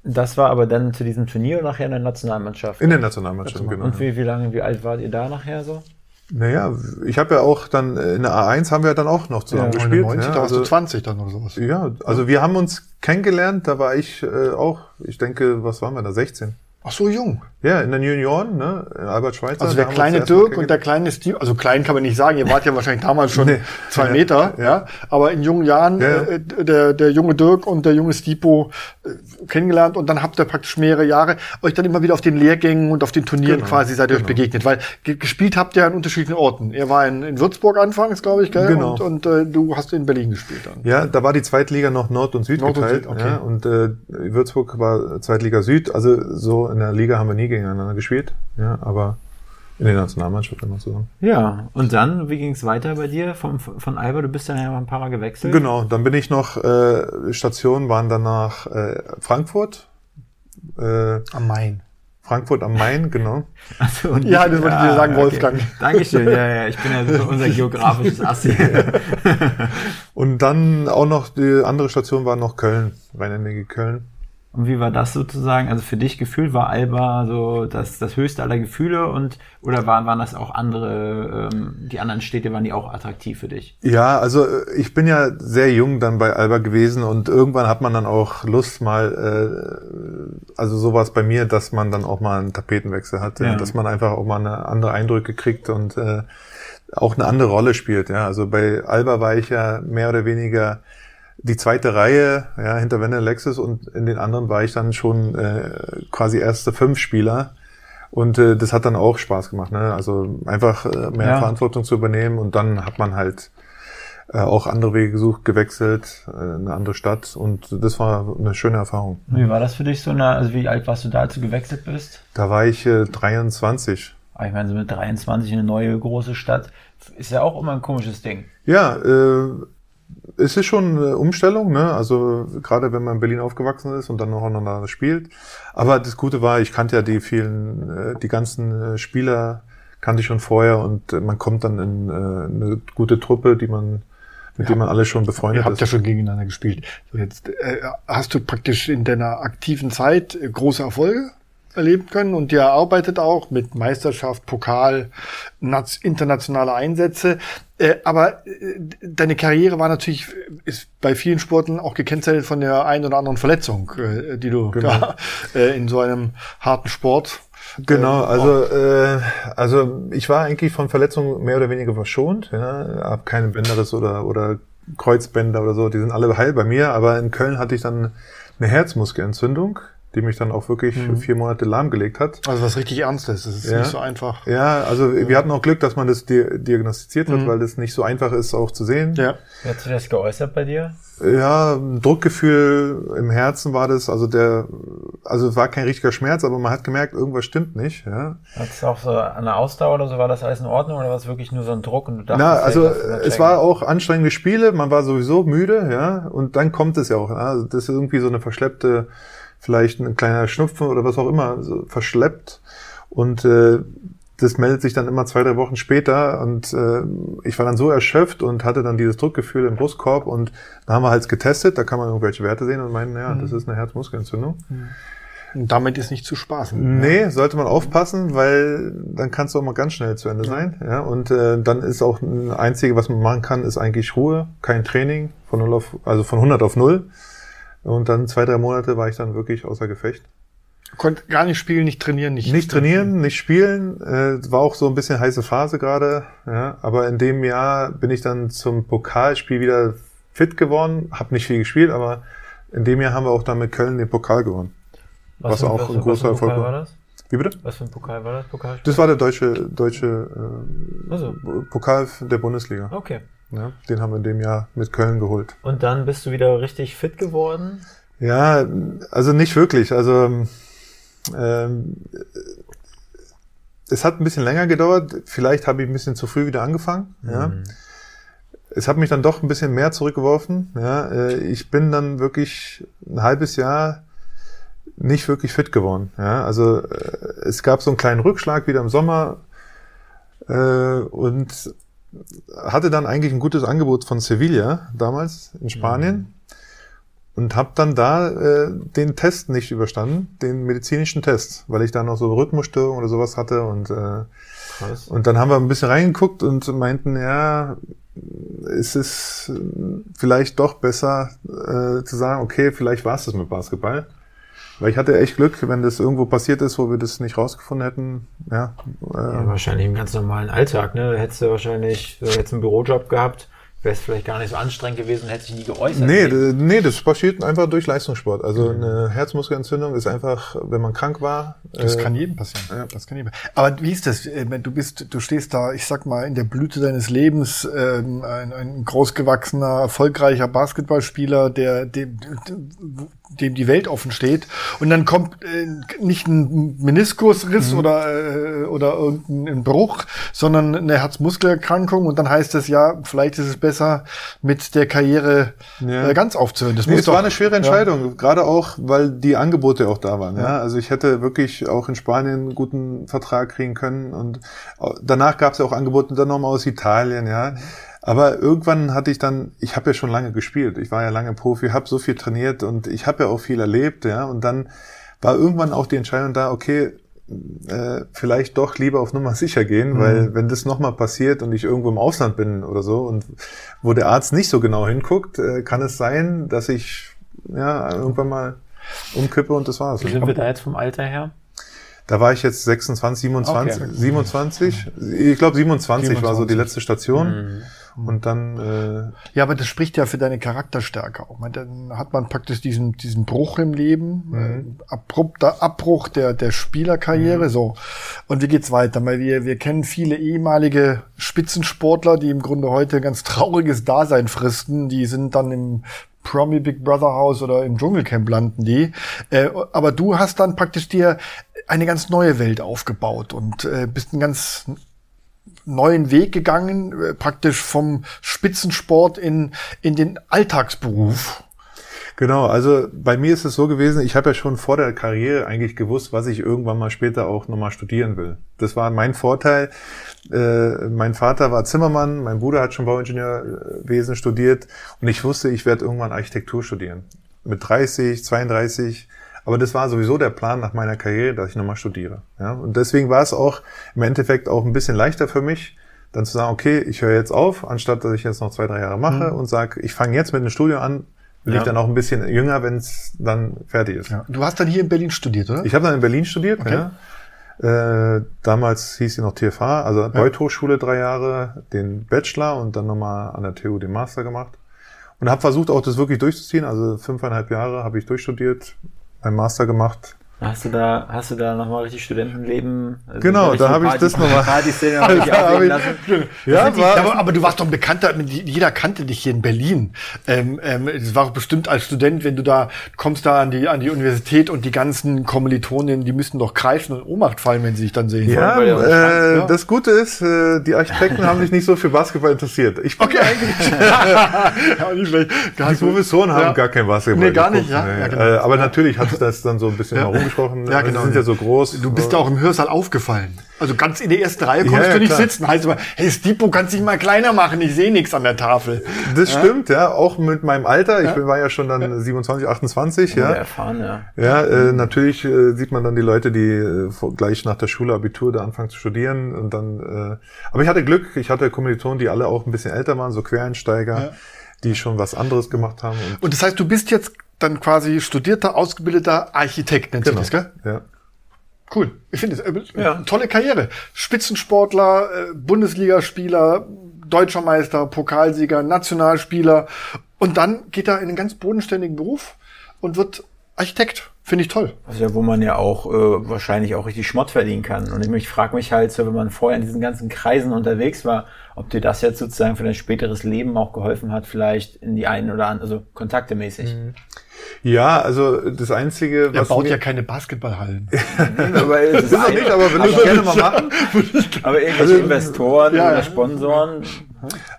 Speaker 1: Das war aber dann zu diesem Turnier nachher in der Nationalmannschaft.
Speaker 3: In der Nationalmannschaft, genau.
Speaker 1: Und wie, wie lange, wie alt wart ihr da nachher so?
Speaker 3: Naja, ich habe ja auch dann in der A1 haben wir dann auch noch zusammen ja, gespielt.
Speaker 2: 90,
Speaker 3: ja,
Speaker 2: da warst also, du 20 dann oder sowas.
Speaker 3: Ja, also wir haben uns kennengelernt, da war ich äh, auch, ich denke, was waren wir da, 16.
Speaker 2: Ach so, jung.
Speaker 3: Ja, in den Junioren, ne? Albert Schweitzer.
Speaker 2: Also der kleine Dirk und der kleine Steve, also klein kann man nicht sagen, ihr wart ja wahrscheinlich damals schon nee. zwei Meter, ja. ja. Aber in jungen Jahren ja. äh, der, der junge Dirk und der junge Stipo äh, kennengelernt und dann habt ihr praktisch mehrere Jahre euch dann immer wieder auf den Lehrgängen und auf den Turnieren genau. quasi seid ihr genau. euch begegnet. Weil gespielt habt ihr an unterschiedlichen Orten. Er war in, in Würzburg anfangs, glaube ich, gell?
Speaker 3: Genau.
Speaker 2: Und, und äh, du hast in Berlin gespielt dann.
Speaker 3: Ja, da war die Zweitliga noch Nord und Süd Nord geteilt. Und, Süd, okay. ja, und äh, Würzburg war Zweitliga Süd. Also so in der Liga haben wir nie gegeneinander gespielt, ja, aber in der Nationalmannschaft immer zusammen.
Speaker 1: Ja, und dann, wie ging es weiter bei dir vom, von Alba? Du bist dann ja ein paar Mal gewechselt.
Speaker 3: Genau, dann bin ich noch, äh, Stationen waren danach äh, Frankfurt, Äh,
Speaker 2: Am Main.
Speaker 3: Frankfurt am Main, genau.
Speaker 1: Also, und
Speaker 2: Ja, das wollte ich dir sagen, Wolfgang.
Speaker 1: Dankeschön, ja, ja, ich bin ja so unser geografisches Assi.
Speaker 3: Und dann auch noch, die andere Station war noch Köln, Rhein-Energie Köln.
Speaker 1: Und wie war das sozusagen? Also für dich gefühlt war Alba so das, das höchste aller Gefühle und oder waren, waren das auch andere, ähm, die anderen Städte, waren die auch attraktiv für dich?
Speaker 3: Ja, also äh, ich bin ja sehr jung dann bei Alba gewesen und irgendwann hat man dann auch Lust mal, äh, also sowas bei mir, dass man dann auch mal einen Tapetenwechsel hat,
Speaker 1: Ja.
Speaker 3: ja. dass man einfach auch mal eine andere Eindrücke kriegt und äh, auch eine andere Rolle spielt. Ja, also bei Alba war ich ja mehr oder weniger die zweite Reihe, ja, hinter Wende Lexus und in den anderen war ich dann schon äh, quasi erste fünf Spieler. Und äh, das hat dann auch Spaß gemacht, ne? Also einfach äh, mehr
Speaker 1: Ja.
Speaker 3: Verantwortung zu übernehmen und dann hat man halt äh, auch andere Wege gesucht, gewechselt, äh, eine andere Stadt und das war eine schöne Erfahrung.
Speaker 1: Wie war das für dich so? Eine, also wie alt warst du da, als du gewechselt bist?
Speaker 3: Da war ich äh, 23.
Speaker 1: Aber ich meine, so mit 23 in eine neue große Stadt ist ja auch immer ein komisches Ding.
Speaker 3: Ja, äh, es ist schon eine Umstellung, ne? Also gerade wenn man in Berlin aufgewachsen ist und dann noch aneinander spielt. Aber das Gute war, ich kannte ja die vielen, äh, die ganzen äh, Spieler kannte ich schon vorher und äh, man kommt dann in eine gute Truppe, die man, mit der man alle schon befreundet
Speaker 2: Ihr habt
Speaker 3: ist.
Speaker 2: ja schon gegeneinander gespielt. So jetzt äh, hast du praktisch in deiner aktiven Zeit große Erfolge erleben können und ihr arbeitet auch mit Meisterschaft, Pokal, internationale Einsätze. Äh, aber äh, deine Karriere war natürlich, ist bei vielen Sportlern auch gekennzeichnet von der einen oder anderen Verletzung, äh, die du
Speaker 3: Genau.
Speaker 2: in so einem harten Sport.
Speaker 3: Genau,
Speaker 2: ähm,
Speaker 3: also äh, also ich war eigentlich von Verletzungen mehr oder weniger verschont, ja, hab keine Bänderriss oder oder Kreuzbänder oder so, die sind alle heil bei mir, aber in Köln hatte ich dann eine Herzmuskelentzündung, die mich dann auch wirklich vier Monate lahmgelegt hat.
Speaker 2: Also was richtig Ernstes. Das ist
Speaker 3: Ja.
Speaker 2: nicht so einfach.
Speaker 3: Ja, also wir hatten auch Glück, dass man das di diagnostiziert hat, weil das nicht so einfach ist auch zu sehen.
Speaker 2: Ja.
Speaker 1: Wie hat sich das geäußert bei dir?
Speaker 3: Ja, ein Druckgefühl im Herzen war das, also der, also es war kein richtiger Schmerz, aber man hat gemerkt, irgendwas stimmt nicht. Ja.
Speaker 1: Hat es auch so an der Ausdauer oder so, war das alles in Ordnung oder war es wirklich nur so ein Druck und du dachtest,
Speaker 3: Na, also
Speaker 1: ist eine
Speaker 3: es war auch anstrengende Spiele, man war sowieso müde, ja, und dann kommt es ja auch. Ja? Also das ist irgendwie so eine verschleppte, vielleicht ein kleiner Schnupfen oder was auch immer, so verschleppt. Und äh, das meldet sich dann immer zwei, drei Wochen später und äh, ich war dann so erschöpft und hatte dann dieses Druckgefühl im Brustkorb und da haben wir halt getestet, da kann man irgendwelche Werte sehen und meinen, ja, das ist eine Herzmuskelentzündung.
Speaker 2: Und damit ist nicht zu spaßen.
Speaker 3: Nee, sollte man aufpassen, weil dann kannst du auch mal ganz schnell zu Ende sein. Ja, und äh, dann ist auch ein einzige, was man machen kann, ist eigentlich Ruhe, kein Training von 0 auf, also von 100 auf 0. Und dann zwei, drei Monate war ich dann wirklich außer Gefecht.
Speaker 2: Konnte gar nicht spielen, nicht trainieren, nicht.
Speaker 3: Nicht trainieren, nicht spielen, äh, war auch so ein bisschen heiße Phase gerade. Ja, aber in dem Jahr bin ich dann zum Pokalspiel wieder fit geworden, habe nicht viel gespielt, aber in dem Jahr haben wir auch dann mit Köln den Pokal gewonnen. was
Speaker 1: für-
Speaker 3: auch ein
Speaker 1: was
Speaker 3: großer
Speaker 1: für Pokal
Speaker 3: Erfolg war.
Speaker 1: war das?
Speaker 3: Wie bitte?
Speaker 1: Was für ein Pokal war das? Pokalspiel?
Speaker 3: Das war der deutsche, deutsche äh,
Speaker 1: Also,
Speaker 3: Pokal der Bundesliga.
Speaker 1: okay.
Speaker 3: Ja, den haben wir in dem Jahr mit Köln geholt.
Speaker 1: Und dann bist du wieder richtig fit geworden?
Speaker 3: Ja, also nicht wirklich. Also ähm, es hat ein bisschen länger gedauert. Vielleicht habe ich ein bisschen zu früh wieder angefangen. Ja. Es hat mich dann doch ein bisschen mehr zurückgeworfen. Ja. Äh, Ich bin dann wirklich ein halbes Jahr nicht wirklich fit geworden. Ja. Also äh, es gab so einen kleinen Rückschlag wieder im Sommer äh, und hatte dann eigentlich ein gutes Angebot von Sevilla damals in Spanien und habe dann da äh, den Test nicht überstanden, den medizinischen Test, weil ich da noch so Rhythmusstörungen oder sowas hatte und äh,
Speaker 1: Krass.
Speaker 3: und dann haben wir ein bisschen reingeguckt und meinten, ja, es ist äh, vielleicht doch besser äh, zu sagen, okay, vielleicht war es das mit Basketball. Weil ich hatte echt Glück, wenn das irgendwo passiert ist, wo wir das nicht rausgefunden hätten. Ja, äh,
Speaker 1: Ja, wahrscheinlich im ganz normalen Alltag, ne? Da hättest du wahrscheinlich, du hättest einen Bürojob gehabt, wärst vielleicht gar nicht so anstrengend gewesen und hättest dich nie geäußert.
Speaker 3: Nee, nee, das passiert einfach durch Leistungssport. Also eine Herzmuskelentzündung ist einfach, wenn man krank war.
Speaker 2: Das
Speaker 3: äh,
Speaker 2: kann jedem passieren. Das kann jedem. Aber wie ist das? äh, wenn Du bist, du stehst da, ich sag mal, in der Blüte deines Lebens, ähm, ein, ein großgewachsener, erfolgreicher Basketballspieler, der, dem, dem die Welt offen steht. Und dann kommt äh, nicht ein Meniskusriss mhm. oder, äh, oder irgendein Bruch, sondern eine Herzmuskelerkrankung. Und dann heißt es ja, vielleicht ist es besser, mit der Karriere ja. äh, ganz aufzuhören.
Speaker 3: Das nee, muss es doch, war eine schwere Entscheidung, ja. gerade auch, weil die Angebote auch da waren. Ja. ja. Also ich hätte wirklich auch in Spanien einen guten Vertrag kriegen können. Und danach gab es ja auch Angebote dann nochmal aus Italien, ja. Aber irgendwann hatte ich dann, ich habe ja schon lange gespielt, ich war ja lange Profi, habe so viel trainiert und ich habe ja auch viel erlebt, ja. Und dann war irgendwann auch die Entscheidung da, okay, äh, vielleicht doch lieber auf Nummer sicher gehen, mhm. weil wenn das nochmal passiert und ich irgendwo im Ausland bin oder so und wo der Arzt nicht so genau hinguckt, äh, kann es sein, dass ich ja irgendwann mal umkippe und das war's.
Speaker 1: Wie sind wir da jetzt vom Alter her?
Speaker 3: Da war ich jetzt 26, 27, okay. 27. Ich glaube 27, 27, war so die letzte Station. Mhm. Und dann. Äh
Speaker 2: ja, aber das spricht ja für deine Charakterstärke auch. Dann hat man praktisch diesen diesen Bruch im Leben, mhm. äh, abrupter Abbruch der der Spielerkarriere. Mhm. So. Und wie geht's weiter? Weil wir wir kennen viele ehemalige Spitzensportler, die im Grunde heute ganz trauriges Dasein fristen. Die sind dann im Promi Big Brother Haus oder im Dschungelcamp landen die. Äh, aber du hast dann praktisch dir eine ganz neue Welt aufgebaut und äh, bist ein ganz neuen Weg gegangen, äh, praktisch vom Spitzensport in, in den Alltagsberuf.
Speaker 3: Genau, also bei mir ist es so gewesen, ich habe ja schon vor der Karriere eigentlich gewusst, was ich irgendwann mal später auch nochmal studieren will. Das war mein Vorteil. Äh, mein Vater war Zimmermann, mein Bruder hat schon Bauingenieurwesen studiert und ich wusste, ich werde irgendwann Architektur studieren. Mit 30, 32 aber das war sowieso der Plan nach meiner Karriere, dass ich nochmal studiere. Ja? Und deswegen war es auch im Endeffekt auch ein bisschen leichter für mich, dann zu sagen, okay, ich höre jetzt auf, anstatt dass ich jetzt noch zwei, drei Jahre mache mhm. und sage, ich fange jetzt mit einem Studium an, bin ja. ich dann auch ein bisschen jünger, wenn es dann fertig ist. Ja.
Speaker 2: Du hast dann hier in Berlin studiert, oder?
Speaker 3: Ich habe dann in Berlin studiert, okay. ja. Äh, damals hieß sie noch TFH, also ja. Beuth Hochschule drei Jahre, den Bachelor und dann nochmal an der TU den Master gemacht. Und habe versucht auch das wirklich durchzuziehen. Also fünfeinhalb Jahre habe ich durchstudiert, Master gemacht.
Speaker 1: Hast du da, hast du da nochmal richtig Studentenleben?
Speaker 3: Also genau, da habe ich das nochmal. Partyszene
Speaker 2: Ja, aber, aber, du warst doch ein Bekannter, jeder kannte dich hier in Berlin. Ähm, ähm, es war bestimmt als Student, wenn du da kommst da an die, an die Universität und die ganzen Kommilitonen, die müssten doch kreischen und Ohnmacht fallen, wenn sie sich dann sehen.
Speaker 3: Ja, äh, ja. das Gute ist, äh, die Architekten haben sich nicht so für Basketball interessiert. Ich bin okay. eigentlich. ja, nicht schlecht. die Professoren haben gar kein Basketball. Nee,
Speaker 2: gar nicht, ja. Nee. ja genau.
Speaker 3: äh, aber natürlich hat es das dann so ein bisschen ja angesprochen.
Speaker 2: Ja, genau.
Speaker 3: Die sind ja so groß.
Speaker 2: Du bist ja auch im Hörsaal aufgefallen. Also ganz in der ersten Reihe konntest ja, du nicht klar. sitzen. Heißt aber, hey Stipo, kannst dich mal kleiner machen, ich sehe nichts an der Tafel.
Speaker 3: Das ja? stimmt, ja. Auch mit meinem Alter. Ich war ja schon dann 27, 28, ja.
Speaker 1: Erfahren, ja.
Speaker 3: Ja, äh, natürlich äh, sieht man dann die Leute, die äh, gleich nach der Schule Abitur da anfangen zu studieren und dann. Äh, aber ich hatte Glück. Ich hatte Kommilitonen, die alle auch ein bisschen älter waren, so Quereinsteiger, die schon was anderes gemacht haben.
Speaker 2: Und, und das heißt, du bist jetzt dann quasi studierter, ausgebildeter Architekt, nennt genau. sich das, gell? Ja. Cool. Ich finde es äh, ja. tolle Karriere. Spitzensportler, äh, Bundesligaspieler, deutscher Meister, Pokalsieger, Nationalspieler. Und dann geht er in einen ganz bodenständigen Beruf und wird Architekt. Finde ich toll.
Speaker 1: Also ja, wo man ja auch äh, wahrscheinlich auch richtig Schmott verdienen kann. Und ich, ich frage mich halt so, wenn man vorher in diesen ganzen Kreisen unterwegs war, ob dir das jetzt sozusagen für dein späteres Leben auch geholfen hat, vielleicht in die einen oder anderen, also kontaktemäßig. Mhm.
Speaker 3: Ja, also das Einzige,
Speaker 2: was. Er baut ja keine Basketballhallen.
Speaker 3: nee, aber das ist auch nicht, aber wenn du das gerne mal machen.
Speaker 1: aber irgendwelche also, Investoren ja, oder Sponsoren.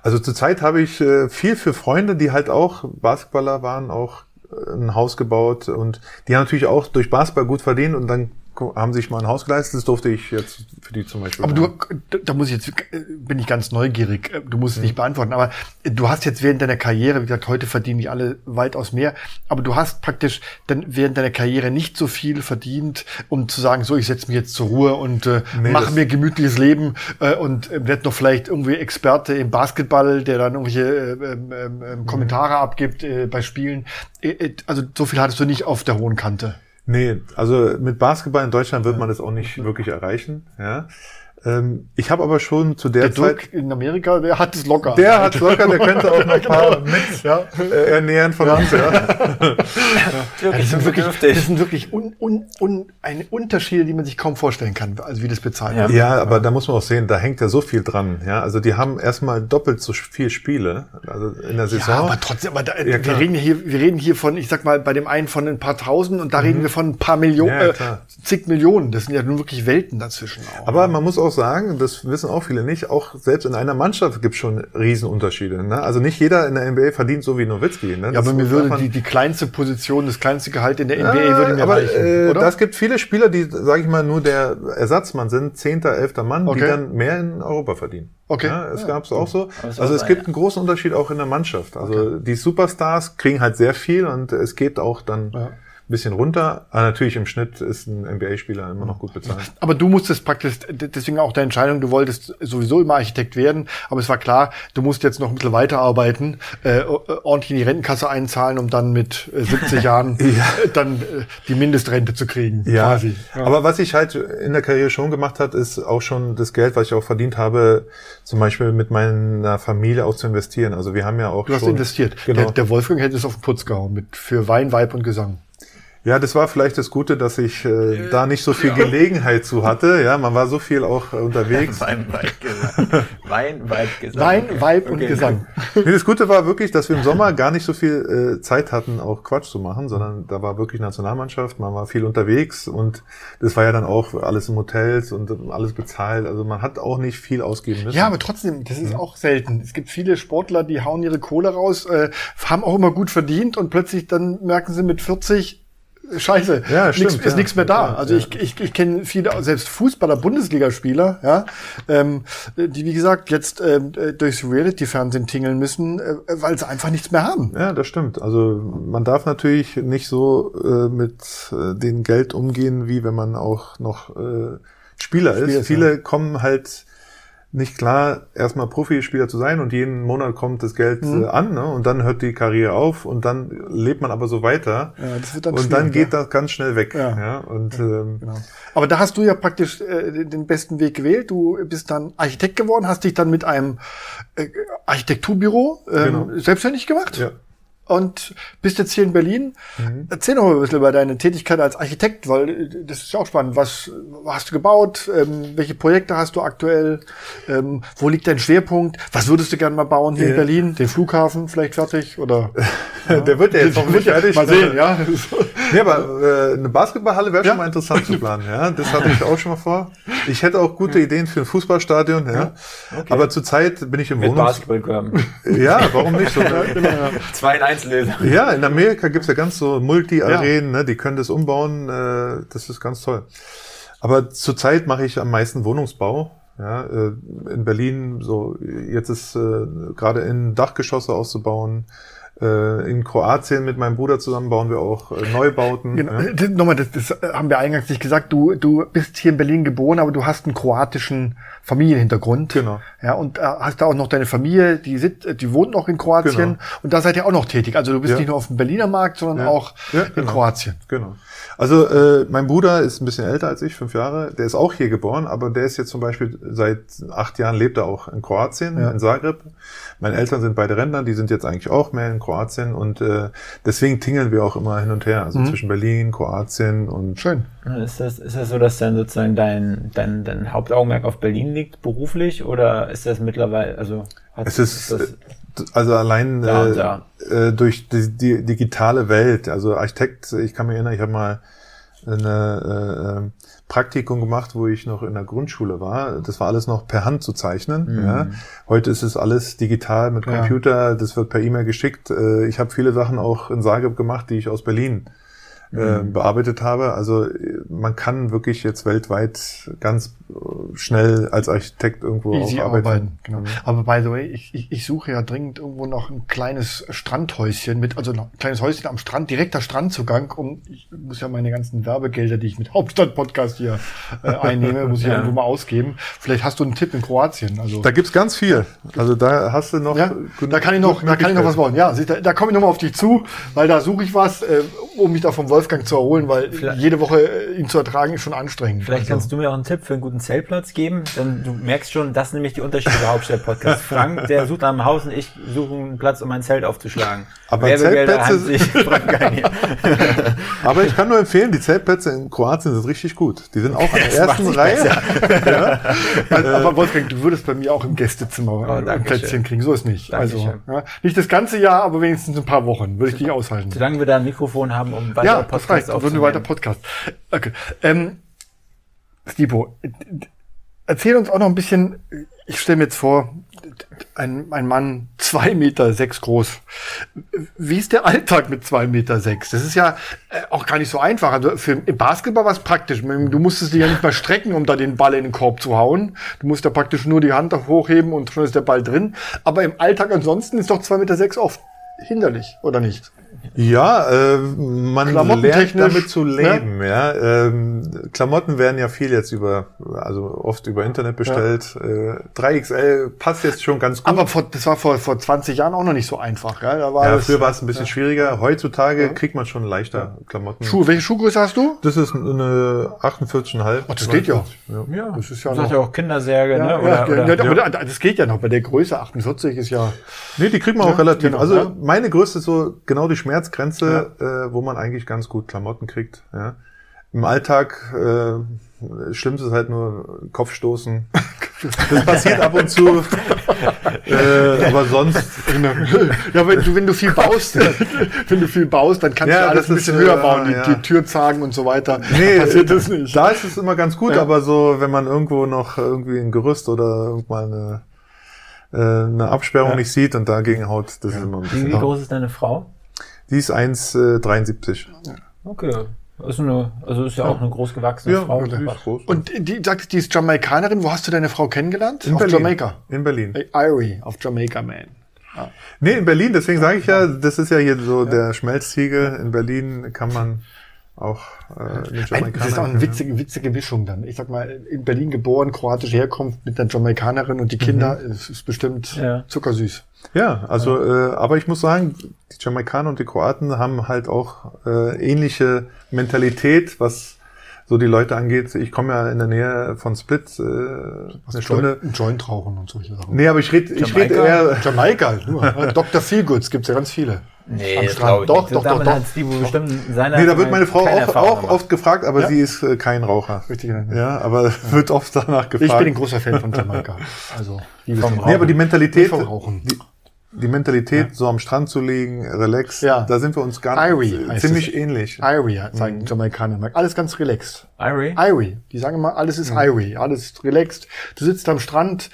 Speaker 3: Also zurzeit habe ich äh, viel für Freunde, die halt auch Basketballer waren, auch ein Haus gebaut und die haben natürlich auch durch Basketball gut verdient und dann haben sich mal ein Haus geleistet, das durfte ich jetzt für die zum Beispiel.
Speaker 2: Aber du, da muss ich jetzt, bin ich ganz neugierig, du musst es mhm. nicht beantworten, aber du hast jetzt während deiner Karriere, wie gesagt, heute verdienen nicht alle weitaus mehr, aber du hast praktisch dann während deiner Karriere nicht so viel verdient, um zu sagen, so, ich setze mich jetzt zur Ruhe und äh, nee, mache mir gemütliches Leben äh, und äh, werde noch vielleicht irgendwie Experte im Basketball, der dann irgendwelche äh, äh, äh, Kommentare mhm. abgibt äh, bei Spielen. Äh, äh, also so viel hattest du nicht auf der hohen Kante.
Speaker 3: Nee, also mit Basketball in Deutschland wird man das auch nicht wirklich erreichen. Ja. Ähm, ich habe aber schon zu der,
Speaker 2: Der
Speaker 3: Zeit...
Speaker 2: Dirk in Amerika, der hat es locker.
Speaker 3: Der hat locker, der könnte auch noch ein paar
Speaker 2: Genau.
Speaker 3: mit
Speaker 2: Ja.
Speaker 3: äh, ernähren von uns. Ja.
Speaker 2: Das sind wirklich, das sind wirklich un, un, un, eine Unterschiede, die man sich kaum vorstellen kann, also wie das bezahlt
Speaker 1: Ja.
Speaker 2: wird.
Speaker 3: Ja, aber da muss man auch sehen, da hängt ja so viel dran. Ja, also die haben erstmal doppelt so viel Spiele, also in der Saison.
Speaker 2: Ja, aber trotzdem, aber da,
Speaker 3: Ja,
Speaker 2: wir reden hier, wir reden hier von, ich sag mal, bei dem einen von ein paar Tausend und da reden wir von ein paar Millionen,
Speaker 3: Mhm. Ja,
Speaker 2: äh, zig Millionen. Das sind ja nun wirklich Welten dazwischen auch.
Speaker 3: Aber man muss auch sagen, das wissen auch viele nicht, auch selbst in einer Mannschaft gibt es schon Riesenunterschiede. Ne? Also nicht jeder in der NBA verdient so wie Nowitzki. Ne?
Speaker 2: ja, aber mir würde die, die kleinste Position, das kleinste Gehalt in der NBA
Speaker 3: Ja,
Speaker 2: würde mir
Speaker 3: aber
Speaker 2: reichen,
Speaker 3: äh,
Speaker 2: oder?
Speaker 3: das gibt viele Spieler, die, sage ich mal, nur der Ersatzmann sind, zehnter, elfter Mann, die
Speaker 2: Okay.
Speaker 3: dann mehr in Europa verdienen.
Speaker 2: Okay.
Speaker 3: Ja, es
Speaker 2: Ja.
Speaker 3: gab's auch so.
Speaker 1: Es
Speaker 3: Also
Speaker 1: war
Speaker 3: es gibt einen großen Unterschied auch in der Mannschaft. Also die Superstars kriegen halt sehr viel und es geht auch dann
Speaker 2: Ja.
Speaker 3: Ein bisschen runter. Aber natürlich im Schnitt ist ein NBA-Spieler immer noch gut bezahlt.
Speaker 2: Aber du musstest praktisch, deswegen auch deine Entscheidung, du wolltest sowieso immer Architekt werden, aber es war klar, du musst jetzt noch ein bisschen weiterarbeiten, äh, ordentlich in die Rentenkasse einzahlen, um dann mit äh, 70 Jahren äh, dann äh, die Mindestrente zu kriegen,
Speaker 3: Ja,
Speaker 2: quasi.
Speaker 3: aber was ich halt in der Karriere schon gemacht hat, ist auch schon das Geld, was ich auch verdient habe, zum Beispiel mit meiner Familie auch zu investieren. Also wir haben ja auch
Speaker 2: Du hast
Speaker 3: schon
Speaker 2: investiert.
Speaker 3: Genau.
Speaker 2: Der, der Wolfgang hätte es auf den Putz gehauen mit für Wein, Weib und Gesang.
Speaker 3: Ja, das war vielleicht das Gute, dass ich äh, da nicht so viel Gelegenheit zu hatte. Ja, man war so viel auch äh, unterwegs.
Speaker 1: Wein, Weib, Gesang. Wein, Weib, Gesang.
Speaker 2: Wein,
Speaker 1: Okay.
Speaker 2: Weib und
Speaker 1: Okay.
Speaker 2: Gesang.
Speaker 3: Nee, das Gute war wirklich, dass wir im Sommer gar nicht so viel äh, Zeit hatten, auch Quatsch zu machen, sondern da war wirklich Nationalmannschaft, man war viel unterwegs und das war ja dann auch alles in Hotels und alles bezahlt. Also man hat auch nicht viel ausgeben müssen.
Speaker 2: Ja, aber trotzdem, das
Speaker 3: Mhm.
Speaker 2: ist auch selten. Es gibt viele Sportler, die hauen ihre Kohle raus, äh, haben auch immer gut verdient und plötzlich dann merken sie mit 40, äh, Scheiße,
Speaker 3: Ja,
Speaker 2: nix,
Speaker 3: stimmt,
Speaker 2: ist
Speaker 3: ja.
Speaker 2: nichts mehr da.
Speaker 3: Ja,
Speaker 2: also
Speaker 3: ja.
Speaker 2: ich, ich, ich kenne viele, selbst Fußballer, Bundesligaspieler, ja, ähm, die wie gesagt jetzt ähm, äh, durchs Reality-Fernsehen tingeln müssen, äh, weil sie einfach nichts mehr haben.
Speaker 3: Ja, das stimmt. Also man darf natürlich nicht so äh, mit äh, dem Geld umgehen, wie wenn man auch noch äh, Spieler.
Speaker 2: Spieler ist,
Speaker 3: Viele kommen halt nicht klar, erstmal Profispieler zu sein und jeden Monat kommt das Geld
Speaker 2: Mhm.
Speaker 3: äh, an ne? und dann hört die Karriere auf und dann lebt man aber so weiter
Speaker 2: Ja, dann
Speaker 3: und dann geht
Speaker 2: ja.
Speaker 3: das ganz schnell weg.
Speaker 2: Ja.
Speaker 3: Ja. Und ähm,
Speaker 2: Genau. Aber da hast du ja praktisch äh, den besten Weg gewählt. Du bist dann Architekt geworden, hast dich dann mit einem äh, Architekturbüro ähm,
Speaker 3: Genau.
Speaker 2: selbstständig gemacht.
Speaker 3: ja.
Speaker 2: Und bist jetzt hier in Berlin.
Speaker 3: Mhm.
Speaker 2: Erzähl noch mal ein bisschen über deine Tätigkeit als Architekt, weil äh, das ist ja auch spannend. Was hast du gebaut? Ähm, welche Projekte hast du aktuell? Ähm, wo liegt dein Schwerpunkt? Was würdest du gerne mal bauen hier in
Speaker 3: Ja.
Speaker 2: Berlin? Den Flughafen vielleicht fertig? Oder
Speaker 3: Der wird ja jetzt noch nicht fertig.
Speaker 2: Mal sehen, ja.
Speaker 3: Ja, aber äh, eine Basketballhalle wäre
Speaker 2: Ja.
Speaker 3: schon mal interessant zu planen. Ja, das hatte ich auch schon mal vor. Ich hätte auch gute Ideen für ein Fußballstadion. Ja, aber zurzeit bin ich im
Speaker 1: Mit
Speaker 3: Wohnungs.
Speaker 1: Basketballkörben.
Speaker 3: Ja, warum nicht? So,
Speaker 1: Zwei in Lösung.
Speaker 3: ja, in Amerika gibt's ja ganz so Multi-Arenen. Ne, die können das umbauen. Äh, das ist ganz toll. Aber zurzeit mache ich am meisten Wohnungsbau. Ja, äh, in Berlin so jetzt ist äh, gerade in Dachgeschosse auszubauen. Äh, in Kroatien mit meinem Bruder zusammen bauen wir auch äh, Neubauten.
Speaker 2: Genau.
Speaker 3: ja.
Speaker 2: Das, nochmal, das, das haben wir eingangs nicht gesagt. Du, du bist hier in Berlin geboren, aber du hast einen kroatischen Familienhintergrund.
Speaker 3: Genau.
Speaker 2: Ja, und äh, hast da auch noch deine Familie, die, sit, die wohnt noch in Kroatien.
Speaker 3: Genau.
Speaker 2: Und da seid ihr auch noch tätig. Also du bist
Speaker 3: Ja.
Speaker 2: nicht nur auf dem Berliner Markt, sondern
Speaker 3: Ja.
Speaker 2: auch
Speaker 3: Ja,
Speaker 2: in
Speaker 3: genau.
Speaker 2: Kroatien.
Speaker 3: Genau. Also äh, mein Bruder ist ein bisschen älter als ich, fünf Jahre. Der ist auch hier geboren, aber der ist jetzt zum Beispiel seit acht Jahren lebt er auch in Kroatien,
Speaker 2: Ja.
Speaker 3: in Zagreb. Meine Eltern sind beide Rentner, die sind jetzt eigentlich auch mehr in Kroatien und äh, deswegen tingeln wir auch immer hin und her, also zwischen Berlin, Kroatien und
Speaker 2: Schön.
Speaker 1: Ist das, ist das so, dass dann sozusagen dein, dein, dein Hauptaugenmerk auf Berlin liegt, beruflich, oder ist das mittlerweile, also hat,
Speaker 3: es ist
Speaker 1: das,
Speaker 3: äh, also allein
Speaker 1: Da und
Speaker 3: äh,
Speaker 1: da.
Speaker 3: äh, durch die, die digitale Welt, also Architekt, ich kann mich erinnern, ich habe mal eine äh, Praktikum gemacht, wo ich noch in der Grundschule war. Das war alles noch per Hand zu zeichnen. Ja. Heute ist es alles digital mit
Speaker 2: Ja.
Speaker 3: Computer, das wird per E-Mail geschickt. Äh, Ich habe viele Sachen auch in Zagreb gemacht, die ich aus Berlin äh, bearbeitet habe. Also äh, man kann wirklich jetzt weltweit ganz äh, schnell als Architekt irgendwo
Speaker 2: Easy
Speaker 3: auch arbeiten.
Speaker 2: arbeiten. Genau. Aber by the way, ich, ich, ich suche ja dringend irgendwo noch ein kleines Strandhäuschen mit, also noch ein kleines Häuschen am Strand, direkter Strandzugang, um ich muss ja meine ganzen Werbegelder, die ich mit Hauptstadt-Podcast hier äh, einnehme, muss ich ja. Irgendwo mal ausgeben. Vielleicht hast du einen Tipp in Kroatien. Also
Speaker 3: Da gibt's ganz viel. Also da hast du noch.
Speaker 2: ja, da kann ich noch, da kann ich noch was bauen. Ja, du, da komme ich noch mal auf dich zu, weil da suche ich was, äh, um mich da vom Wolfgang zu erholen, weil
Speaker 1: Vielleicht-
Speaker 2: jede Woche äh, ihn zu ertragen ist schon anstrengend.
Speaker 1: vielleicht
Speaker 2: Also-
Speaker 1: kannst du mir auch einen Tipp für einen guten einen Zeltplatz geben, dann du merkst schon, das sind nämlich die Unterschiede der Hauptstadt-Podcast. Frank, der sucht nach einem Haus und ich suche einen Platz, um mein Zelt aufzuschlagen.
Speaker 3: Aber
Speaker 1: Werbegelder
Speaker 3: Zeltplätze-
Speaker 1: an sich, Frank.
Speaker 3: Aber ich kann nur empfehlen, die Zeltplätze in Kroatien sind richtig gut. Die sind auch an der
Speaker 1: Das
Speaker 3: ersten Reihe.
Speaker 2: Also, aber Wolfgang, du würdest bei mir auch im Gästezimmer
Speaker 1: Oh,
Speaker 2: ein
Speaker 1: danke
Speaker 2: Plätzchen
Speaker 1: schön.
Speaker 2: kriegen. So ist nicht. Also
Speaker 1: Dankeschön.
Speaker 2: ja, nicht das ganze Jahr, aber wenigstens ein paar Wochen würde ich dich aushalten.
Speaker 1: Solange wir da ein Mikrofon haben, um weitere
Speaker 2: Ja, das reicht.
Speaker 1: Podcasts
Speaker 2: Dann würden wir weiter
Speaker 1: aufzunehmen.
Speaker 2: Podcast. Okay. Ähm, Stipo, äh, erzähl uns auch noch ein bisschen, ich stelle mir jetzt vor, ein, ein Mann zwei Meter sechs groß. Wie ist der Alltag mit zwei Meter sechs? Das ist ja äh, auch gar nicht so einfach. Also für, im Basketball war es praktisch. Du musstest dich ja nicht mal strecken, um da den Ball in den Korb zu hauen. Du musst da praktisch nur die Hand hochheben und schon ist der Ball drin. Aber im Alltag ansonsten ist doch zwei Meter sechs oft hinderlich, oder nicht?
Speaker 3: Ja, äh, man lernt damit zu leben. Ja, ähm, Klamotten werden ja viel jetzt über, also oft über Internet bestellt. Äh, 3XL passt jetzt schon ganz gut.
Speaker 2: Aber vor, das war vor, vor 20 Jahren auch noch nicht so einfach. Ja? Da war
Speaker 3: ja,
Speaker 2: das,
Speaker 3: früher war es ein bisschen schwieriger. Heutzutage kriegt man schon leichter Klamotten.
Speaker 2: Schuhe. Welche Schuhgröße hast du?
Speaker 3: Das ist eine 48,5.
Speaker 2: Ach, das geht ja.
Speaker 1: Ja,
Speaker 2: Das ist ja
Speaker 1: das
Speaker 2: noch-
Speaker 1: ja auch Kindersäge,
Speaker 2: Ja,
Speaker 1: ne?
Speaker 2: ja,
Speaker 1: Oder,
Speaker 2: ja,
Speaker 1: oder,
Speaker 2: ja, aber das geht ja noch. Bei der Größe 48 ist ja.
Speaker 3: Nee, die kriegt man
Speaker 2: Ja,
Speaker 3: auch relativ.
Speaker 2: genau,
Speaker 3: also
Speaker 2: ja.
Speaker 3: meine Größe ist so genau die Schmerzgrenze, äh, wo man eigentlich ganz gut Klamotten kriegt. Ja. Im Alltag äh, Schlimmste ist halt nur Kopfstoßen. Das passiert ab und zu. äh, aber sonst.
Speaker 2: ja, wenn du, wenn du viel baust, wenn du viel baust, dann kannst
Speaker 3: Ja,
Speaker 2: du alles ein
Speaker 3: ist,
Speaker 2: bisschen
Speaker 3: äh,
Speaker 2: höher bauen, die,
Speaker 3: ja.
Speaker 2: die Türzagen und so weiter.
Speaker 3: Nee,
Speaker 2: passiert das nicht.
Speaker 3: Da ist es immer ganz gut,
Speaker 2: Ja.
Speaker 3: aber so, wenn man irgendwo noch irgendwie ein Gerüst oder irgendwann eine, äh, eine Absperrung
Speaker 2: Ja.
Speaker 3: nicht sieht und dagegen haut, das ist immer ein bisschen.
Speaker 1: wie groß ist deine Frau?
Speaker 3: Die ist 1,73.
Speaker 1: Okay. Ist eine, also ist ja auch eine großgewachsene
Speaker 3: Ja,
Speaker 1: Frau.
Speaker 3: die ist groß.
Speaker 2: Und die sagt, die ist Jamaikanerin. Wo hast du deine Frau kennengelernt?
Speaker 3: In
Speaker 2: auf
Speaker 3: Berlin.
Speaker 2: Jamaika.
Speaker 3: In Berlin.
Speaker 2: Irie auf Jamaica, man.
Speaker 3: Nee, in Berlin, deswegen sage ich ja, das ist ja hier so der Schmelztiegel. In Berlin kann man auch äh, eine
Speaker 2: Ein, das ist auch eine witzige, witzige Mischung dann. Ich sag mal, in Berlin geboren, kroatische Herkunft mit einer Jamaikanerin und die Kinder, es ist bestimmt
Speaker 1: Ja.
Speaker 2: zuckersüß.
Speaker 3: Ja, also, Äh, aber ich muss sagen, die Jamaikaner und die Kroaten haben halt auch äh, ähnliche Mentalität, was so die Leute angeht. Ich komme ja in der Nähe von Split, äh, eine Stunde.
Speaker 2: Joint, Joint rauchen und solche Sachen.
Speaker 3: Nee, aber ich rede ich red
Speaker 1: Jamaika?
Speaker 3: eher.
Speaker 2: Jamaika, nur. Dr. Feelgoods gibt's ja ganz viele.
Speaker 1: Nee,
Speaker 2: Am Strand. Doch,
Speaker 1: nicht.
Speaker 2: doch, doch, doch.
Speaker 1: Steve bestimmt seiner
Speaker 3: Nee, da wird meine Frau auch, auch oft gefragt, aber
Speaker 2: Ja?
Speaker 3: sie ist äh, kein Raucher.
Speaker 2: Richtig. Ja.
Speaker 3: Ja, aber wird oft danach gefragt.
Speaker 2: Ich bin ein großer Fan von Jamaika. Also, liebe
Speaker 1: Vom
Speaker 2: zum
Speaker 3: Nee, aber die. Mentalität,
Speaker 2: Vom Rauchen.
Speaker 3: die, die Mentalität, so am Strand zu liegen, relax,
Speaker 2: Ja.
Speaker 3: da sind wir uns ganz
Speaker 2: Irie
Speaker 3: ziemlich ähnlich.
Speaker 2: Irie, sagen Jamaikaner. Alles ganz relaxed.
Speaker 1: Irie?
Speaker 2: Irie. Die sagen immer, alles ist Irie, alles relaxed. Du sitzt am Strand,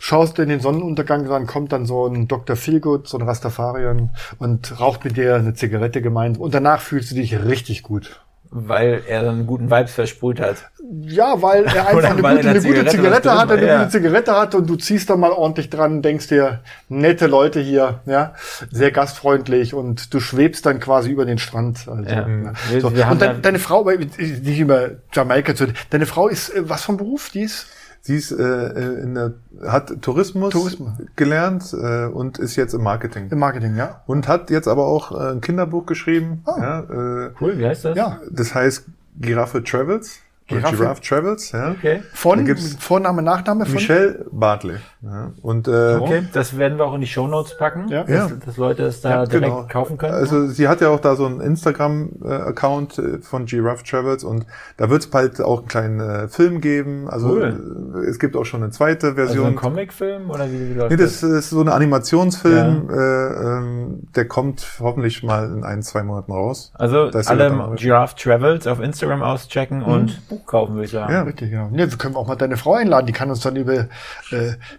Speaker 2: schaust in den Sonnenuntergang, dann kommt dann so ein Dr. Feelgood, so ein Rastafarian und raucht mit dir eine Zigarette gemeinsam und danach fühlst du dich richtig gut.
Speaker 1: Weil er dann einen guten Vibes versprüht hat.
Speaker 2: Ja, weil er einfach eine gute,
Speaker 1: in
Speaker 2: eine
Speaker 1: der
Speaker 2: gute
Speaker 1: Zigarette
Speaker 2: Zigarette hat, eine
Speaker 1: ja.
Speaker 2: gute Zigarette hat und du ziehst da mal ordentlich dran, denkst dir, nette Leute hier, ja, sehr gastfreundlich und du schwebst dann quasi über den Strand. Also,
Speaker 1: Ja.
Speaker 2: ja.
Speaker 1: Wir-
Speaker 2: So. Und
Speaker 1: ja-
Speaker 2: deine Frau, weil- nicht über Jamaika zu, deine Frau ist, äh, was vom Beruf, die ist?
Speaker 3: Sie ist, äh, äh, in der, hat Tourismus,
Speaker 2: Tourismus.
Speaker 3: gelernt äh, und ist jetzt im Marketing.
Speaker 2: Im Marketing, ja.
Speaker 3: Und hat jetzt aber auch äh, ein Kinderbuch geschrieben.
Speaker 2: Ah.
Speaker 3: Ja, äh,
Speaker 1: Cool, wie heißt das?
Speaker 2: Ja.
Speaker 3: das heißt Giraffe Travels.
Speaker 2: Giraffe?
Speaker 3: Giraffe Travels, ja.
Speaker 1: Okay.
Speaker 2: Von Vorname, Nachname von?
Speaker 3: Michelle Bartley. Ja. Und äh,
Speaker 1: Okay, das werden wir auch in die Shownotes packen,
Speaker 2: Ja.
Speaker 1: dass,
Speaker 3: Ja.
Speaker 1: dass Leute es da direkt kaufen können.
Speaker 3: Also sie hat ja auch da so einen Instagram-Account äh, von Giraffe Travels und da wird es bald auch einen kleinen äh, Film geben. Also
Speaker 1: Cool.
Speaker 3: äh, es gibt auch schon eine zweite
Speaker 1: also
Speaker 3: Version.
Speaker 1: ein Comicfilm oder wie, wie läuft
Speaker 3: Nee, das ist so ein Animationsfilm, äh, ähm, der kommt hoffentlich mal in ein, zwei Monaten raus.
Speaker 1: Also alle. Giraffe Travels auf Instagram auschecken und Buch kaufen, würde ich sagen.
Speaker 3: Ja.
Speaker 2: Richtig, genau. Ja, wir können auch mal deine Frau einladen, die kann uns dann über äh,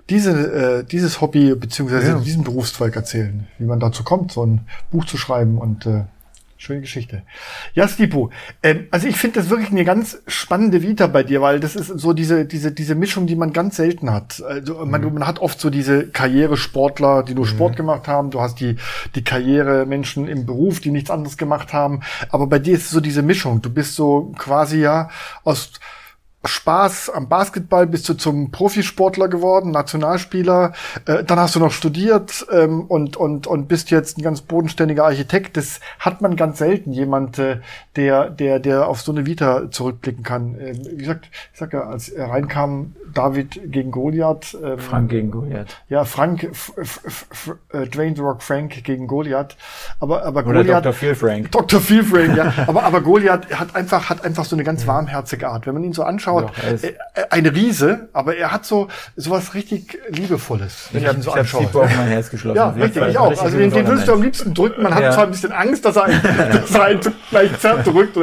Speaker 2: diese, äh, dieses Hobby beziehungsweise
Speaker 3: Ja.
Speaker 2: diesen Berufszweig erzählen, wie man dazu kommt, so ein Buch zu schreiben und äh, schöne Geschichte. Ja, Stipo, ähm, also ich finde das wirklich eine ganz spannende Vita bei dir, weil das ist so diese, diese, diese Mischung, die man ganz selten hat. Also man, man hat oft so diese Karrieresportler, die nur Sport gemacht haben, du hast die, die Karrieremenschen im Beruf, die nichts anderes gemacht haben, aber bei dir ist es so diese Mischung. Du bist so quasi ja aus Spaß am Basketball bist du zum Profisportler geworden, Nationalspieler. Äh, dann hast du noch studiert ähm, und, und, und bist jetzt ein ganz bodenständiger Architekt. Das hat man ganz selten, jemand, äh, der, der, der auf so eine Vita zurückblicken kann. Ähm, wie gesagt, ich sag ja, als er reinkam, David gegen Goliath.
Speaker 1: Ähm, Frank gegen Goliath.
Speaker 2: Ja, Frank, F F F äh, Dwayne The Rock Frank gegen Goliath. Aber, aber
Speaker 1: Oder
Speaker 2: Goliath.
Speaker 1: Dr. Phil Frank.
Speaker 2: Dr. Phil Frank, ja. aber, aber Goliath hat einfach, hat einfach so eine ganz warmherzige Art. Wenn man ihn so anschaut,
Speaker 1: Doch,
Speaker 2: äh, äh, ein Riese, aber er hat so sowas richtig Liebevolles, wenn
Speaker 1: Ich
Speaker 2: ich,
Speaker 1: habe
Speaker 2: ihn so
Speaker 1: hab
Speaker 2: anschaue.
Speaker 1: Sipo auf mein Herz geschlossen.
Speaker 2: Ja, richtig, ich auch. Also den, den würdest du am liebsten drücken. Man hat
Speaker 1: Ja.
Speaker 2: zwar ein bisschen Angst, dass er einen, dass er einen gleich zerdrückt,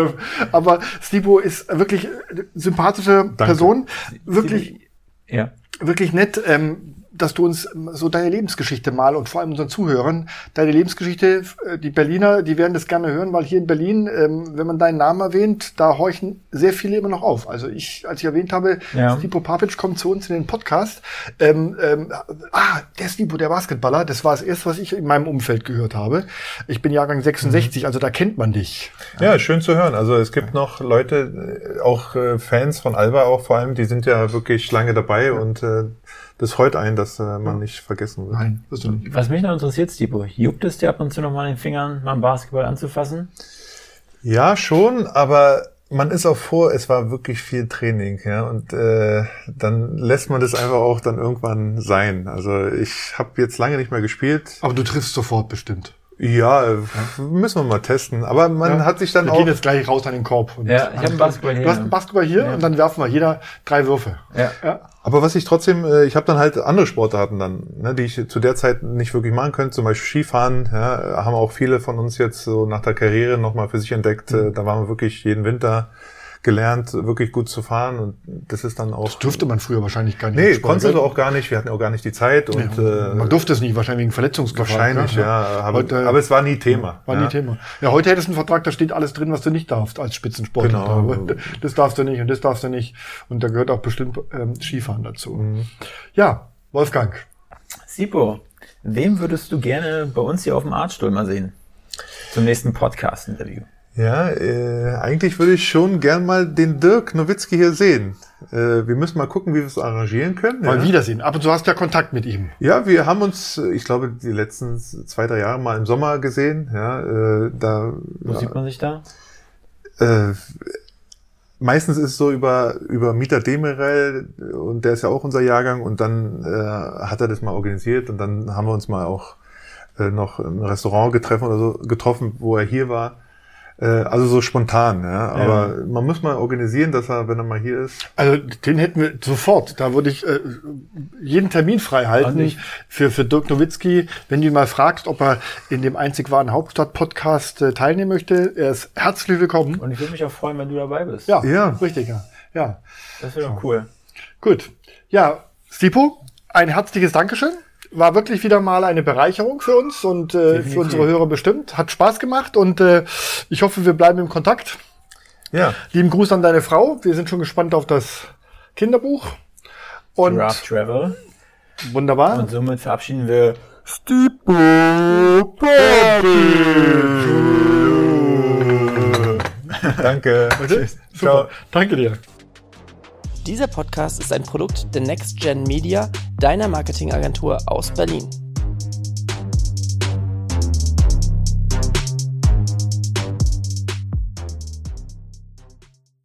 Speaker 2: aber Stipo ist wirklich eine sympathische Person, wirklich
Speaker 1: Ja.
Speaker 2: wirklich nett, ähm, dass du uns so deine Lebensgeschichte mal und vor allem unseren Zuhörern, deine Lebensgeschichte, äh, die Berliner, die werden das gerne hören, weil hier in Berlin, ähm, wenn man deinen Namen erwähnt, da horchen sehr viele immer noch auf. Also ich, als ich erwähnt habe,
Speaker 1: Ja.
Speaker 2: Stipo Papic kommt zu uns in den Podcast, ähm, ähm, ah, der Stipo, der Basketballer, das war das erste, was ich in meinem Umfeld gehört habe. Ich bin Jahrgang 66, also da kennt man dich.
Speaker 3: Ja, schön zu hören. Also es gibt noch Leute, äh, auch äh, Fans von Alba auch vor allem, die sind ja wirklich lange dabei und äh, das freut einen, dass äh, man nicht vergessen wird.
Speaker 2: Nein, du nicht.
Speaker 1: Was mich noch interessiert, Stipo, juckt es dir ab und zu noch mal in den Fingern, mal einen Basketball anzufassen?
Speaker 3: Ja, schon, aber man ist auch vor, es war wirklich viel Training, ja, und äh, dann lässt man das einfach auch dann irgendwann sein. Also ich habe jetzt lange nicht mehr gespielt.
Speaker 2: Aber du triffst sofort bestimmt.
Speaker 3: Ja, müssen wir mal testen. Aber man
Speaker 2: Ja.
Speaker 3: hat sich dann
Speaker 2: wir
Speaker 3: auch.
Speaker 2: gehen jetzt gleich raus an den Korb. und-
Speaker 1: Ja, ich habe einen Basketball hier.
Speaker 2: Du hast einen Basketball hier und dann werfen wir jeder drei Würfe.
Speaker 1: ja.
Speaker 2: Ja.
Speaker 3: Aber was ich trotzdem, äh, ich habe dann halt andere Sportarten dann, ne, die ich zu der Zeit nicht wirklich machen könnte, zum Beispiel Skifahren, ja, haben auch viele von uns jetzt so nach der Karriere nochmal für sich entdeckt. Äh, Da waren wir wirklich jeden Winter gelernt, wirklich gut zu fahren und das ist dann auch.
Speaker 2: Dürfte man früher wahrscheinlich gar nicht.
Speaker 3: nee, konntest du auch gar nicht. Wir hatten auch gar nicht die Zeit und äh,
Speaker 2: Man durfte es nicht, wahrscheinlich wegen Verletzungsgefahr.
Speaker 3: wahrscheinlich,
Speaker 2: ne?
Speaker 3: ja. Aber,
Speaker 2: Heute-
Speaker 3: aber es war nie Thema.
Speaker 2: War
Speaker 3: ja.
Speaker 2: nie Thema. Ja, heute hättest du einen Vertrag, da steht alles drin, was du nicht darfst als Spitzensportler.
Speaker 3: Genau.
Speaker 2: Das darfst du nicht und das darfst du nicht. Und da gehört auch bestimmt ähm, Skifahren dazu.
Speaker 3: Mhm.
Speaker 2: Ja, Wolfgang.
Speaker 1: Sipo, wem würdest du gerne bei uns hier auf dem Artstuhl mal sehen? Zum nächsten Podcast-Interview.
Speaker 3: Ja, äh, eigentlich würde ich schon gern mal den Dirk Nowitzki hier sehen. Äh, wir müssen mal gucken, wie wir es arrangieren können.
Speaker 2: Mal
Speaker 3: ja.
Speaker 2: wiedersehen. Ab und zu hast du ja Kontakt mit ihm.
Speaker 3: Ja, wir haben uns, äh, ich glaube, die letzten zwei, drei Jahre mal im Sommer gesehen. Ja, äh, da
Speaker 1: Wo sieht man sich da?
Speaker 3: äh, meistens ist es so über über Mieter Demirel und der ist ja auch unser Jahrgang und dann äh, hat er das mal organisiert und dann haben wir uns mal auch äh, noch im Restaurant getroffen oder so getroffen, wo er hier war. Äh, also so spontan, ja. Aber man muss mal organisieren, dass er, wenn er mal hier ist.
Speaker 2: Also den hätten wir sofort. Da würde ich äh, jeden Termin frei halten
Speaker 1: ich-
Speaker 2: für, für Dirk Nowitzki. Wenn du ihn mal fragst, ob er in dem einzig wahren Hauptstadt-Podcast äh, teilnehmen möchte, er ist herzlich willkommen.
Speaker 1: Und ich würde mich auch freuen, wenn du dabei bist.
Speaker 2: Ja,
Speaker 3: Ja.
Speaker 2: richtig, ja. ja.
Speaker 1: Das wäre doch cool.
Speaker 2: Gut. Ja, Stipo, ein herzliches Dankeschön. War wirklich wieder mal eine Bereicherung für uns und äh, für unsere Hörer bestimmt. Hat Spaß gemacht und äh, ich hoffe, wir bleiben im Kontakt.
Speaker 3: Ja.
Speaker 2: Lieben Gruß an deine Frau. Wir sind schon gespannt auf das Kinderbuch. Und
Speaker 1: Draft Travel.
Speaker 2: wunderbar.
Speaker 1: Und somit verabschieden wir
Speaker 3: Danke.
Speaker 2: Super. Danke dir.
Speaker 4: Dieser Podcast ist ein Produkt der Next Gen Media, deiner Marketingagentur aus Berlin.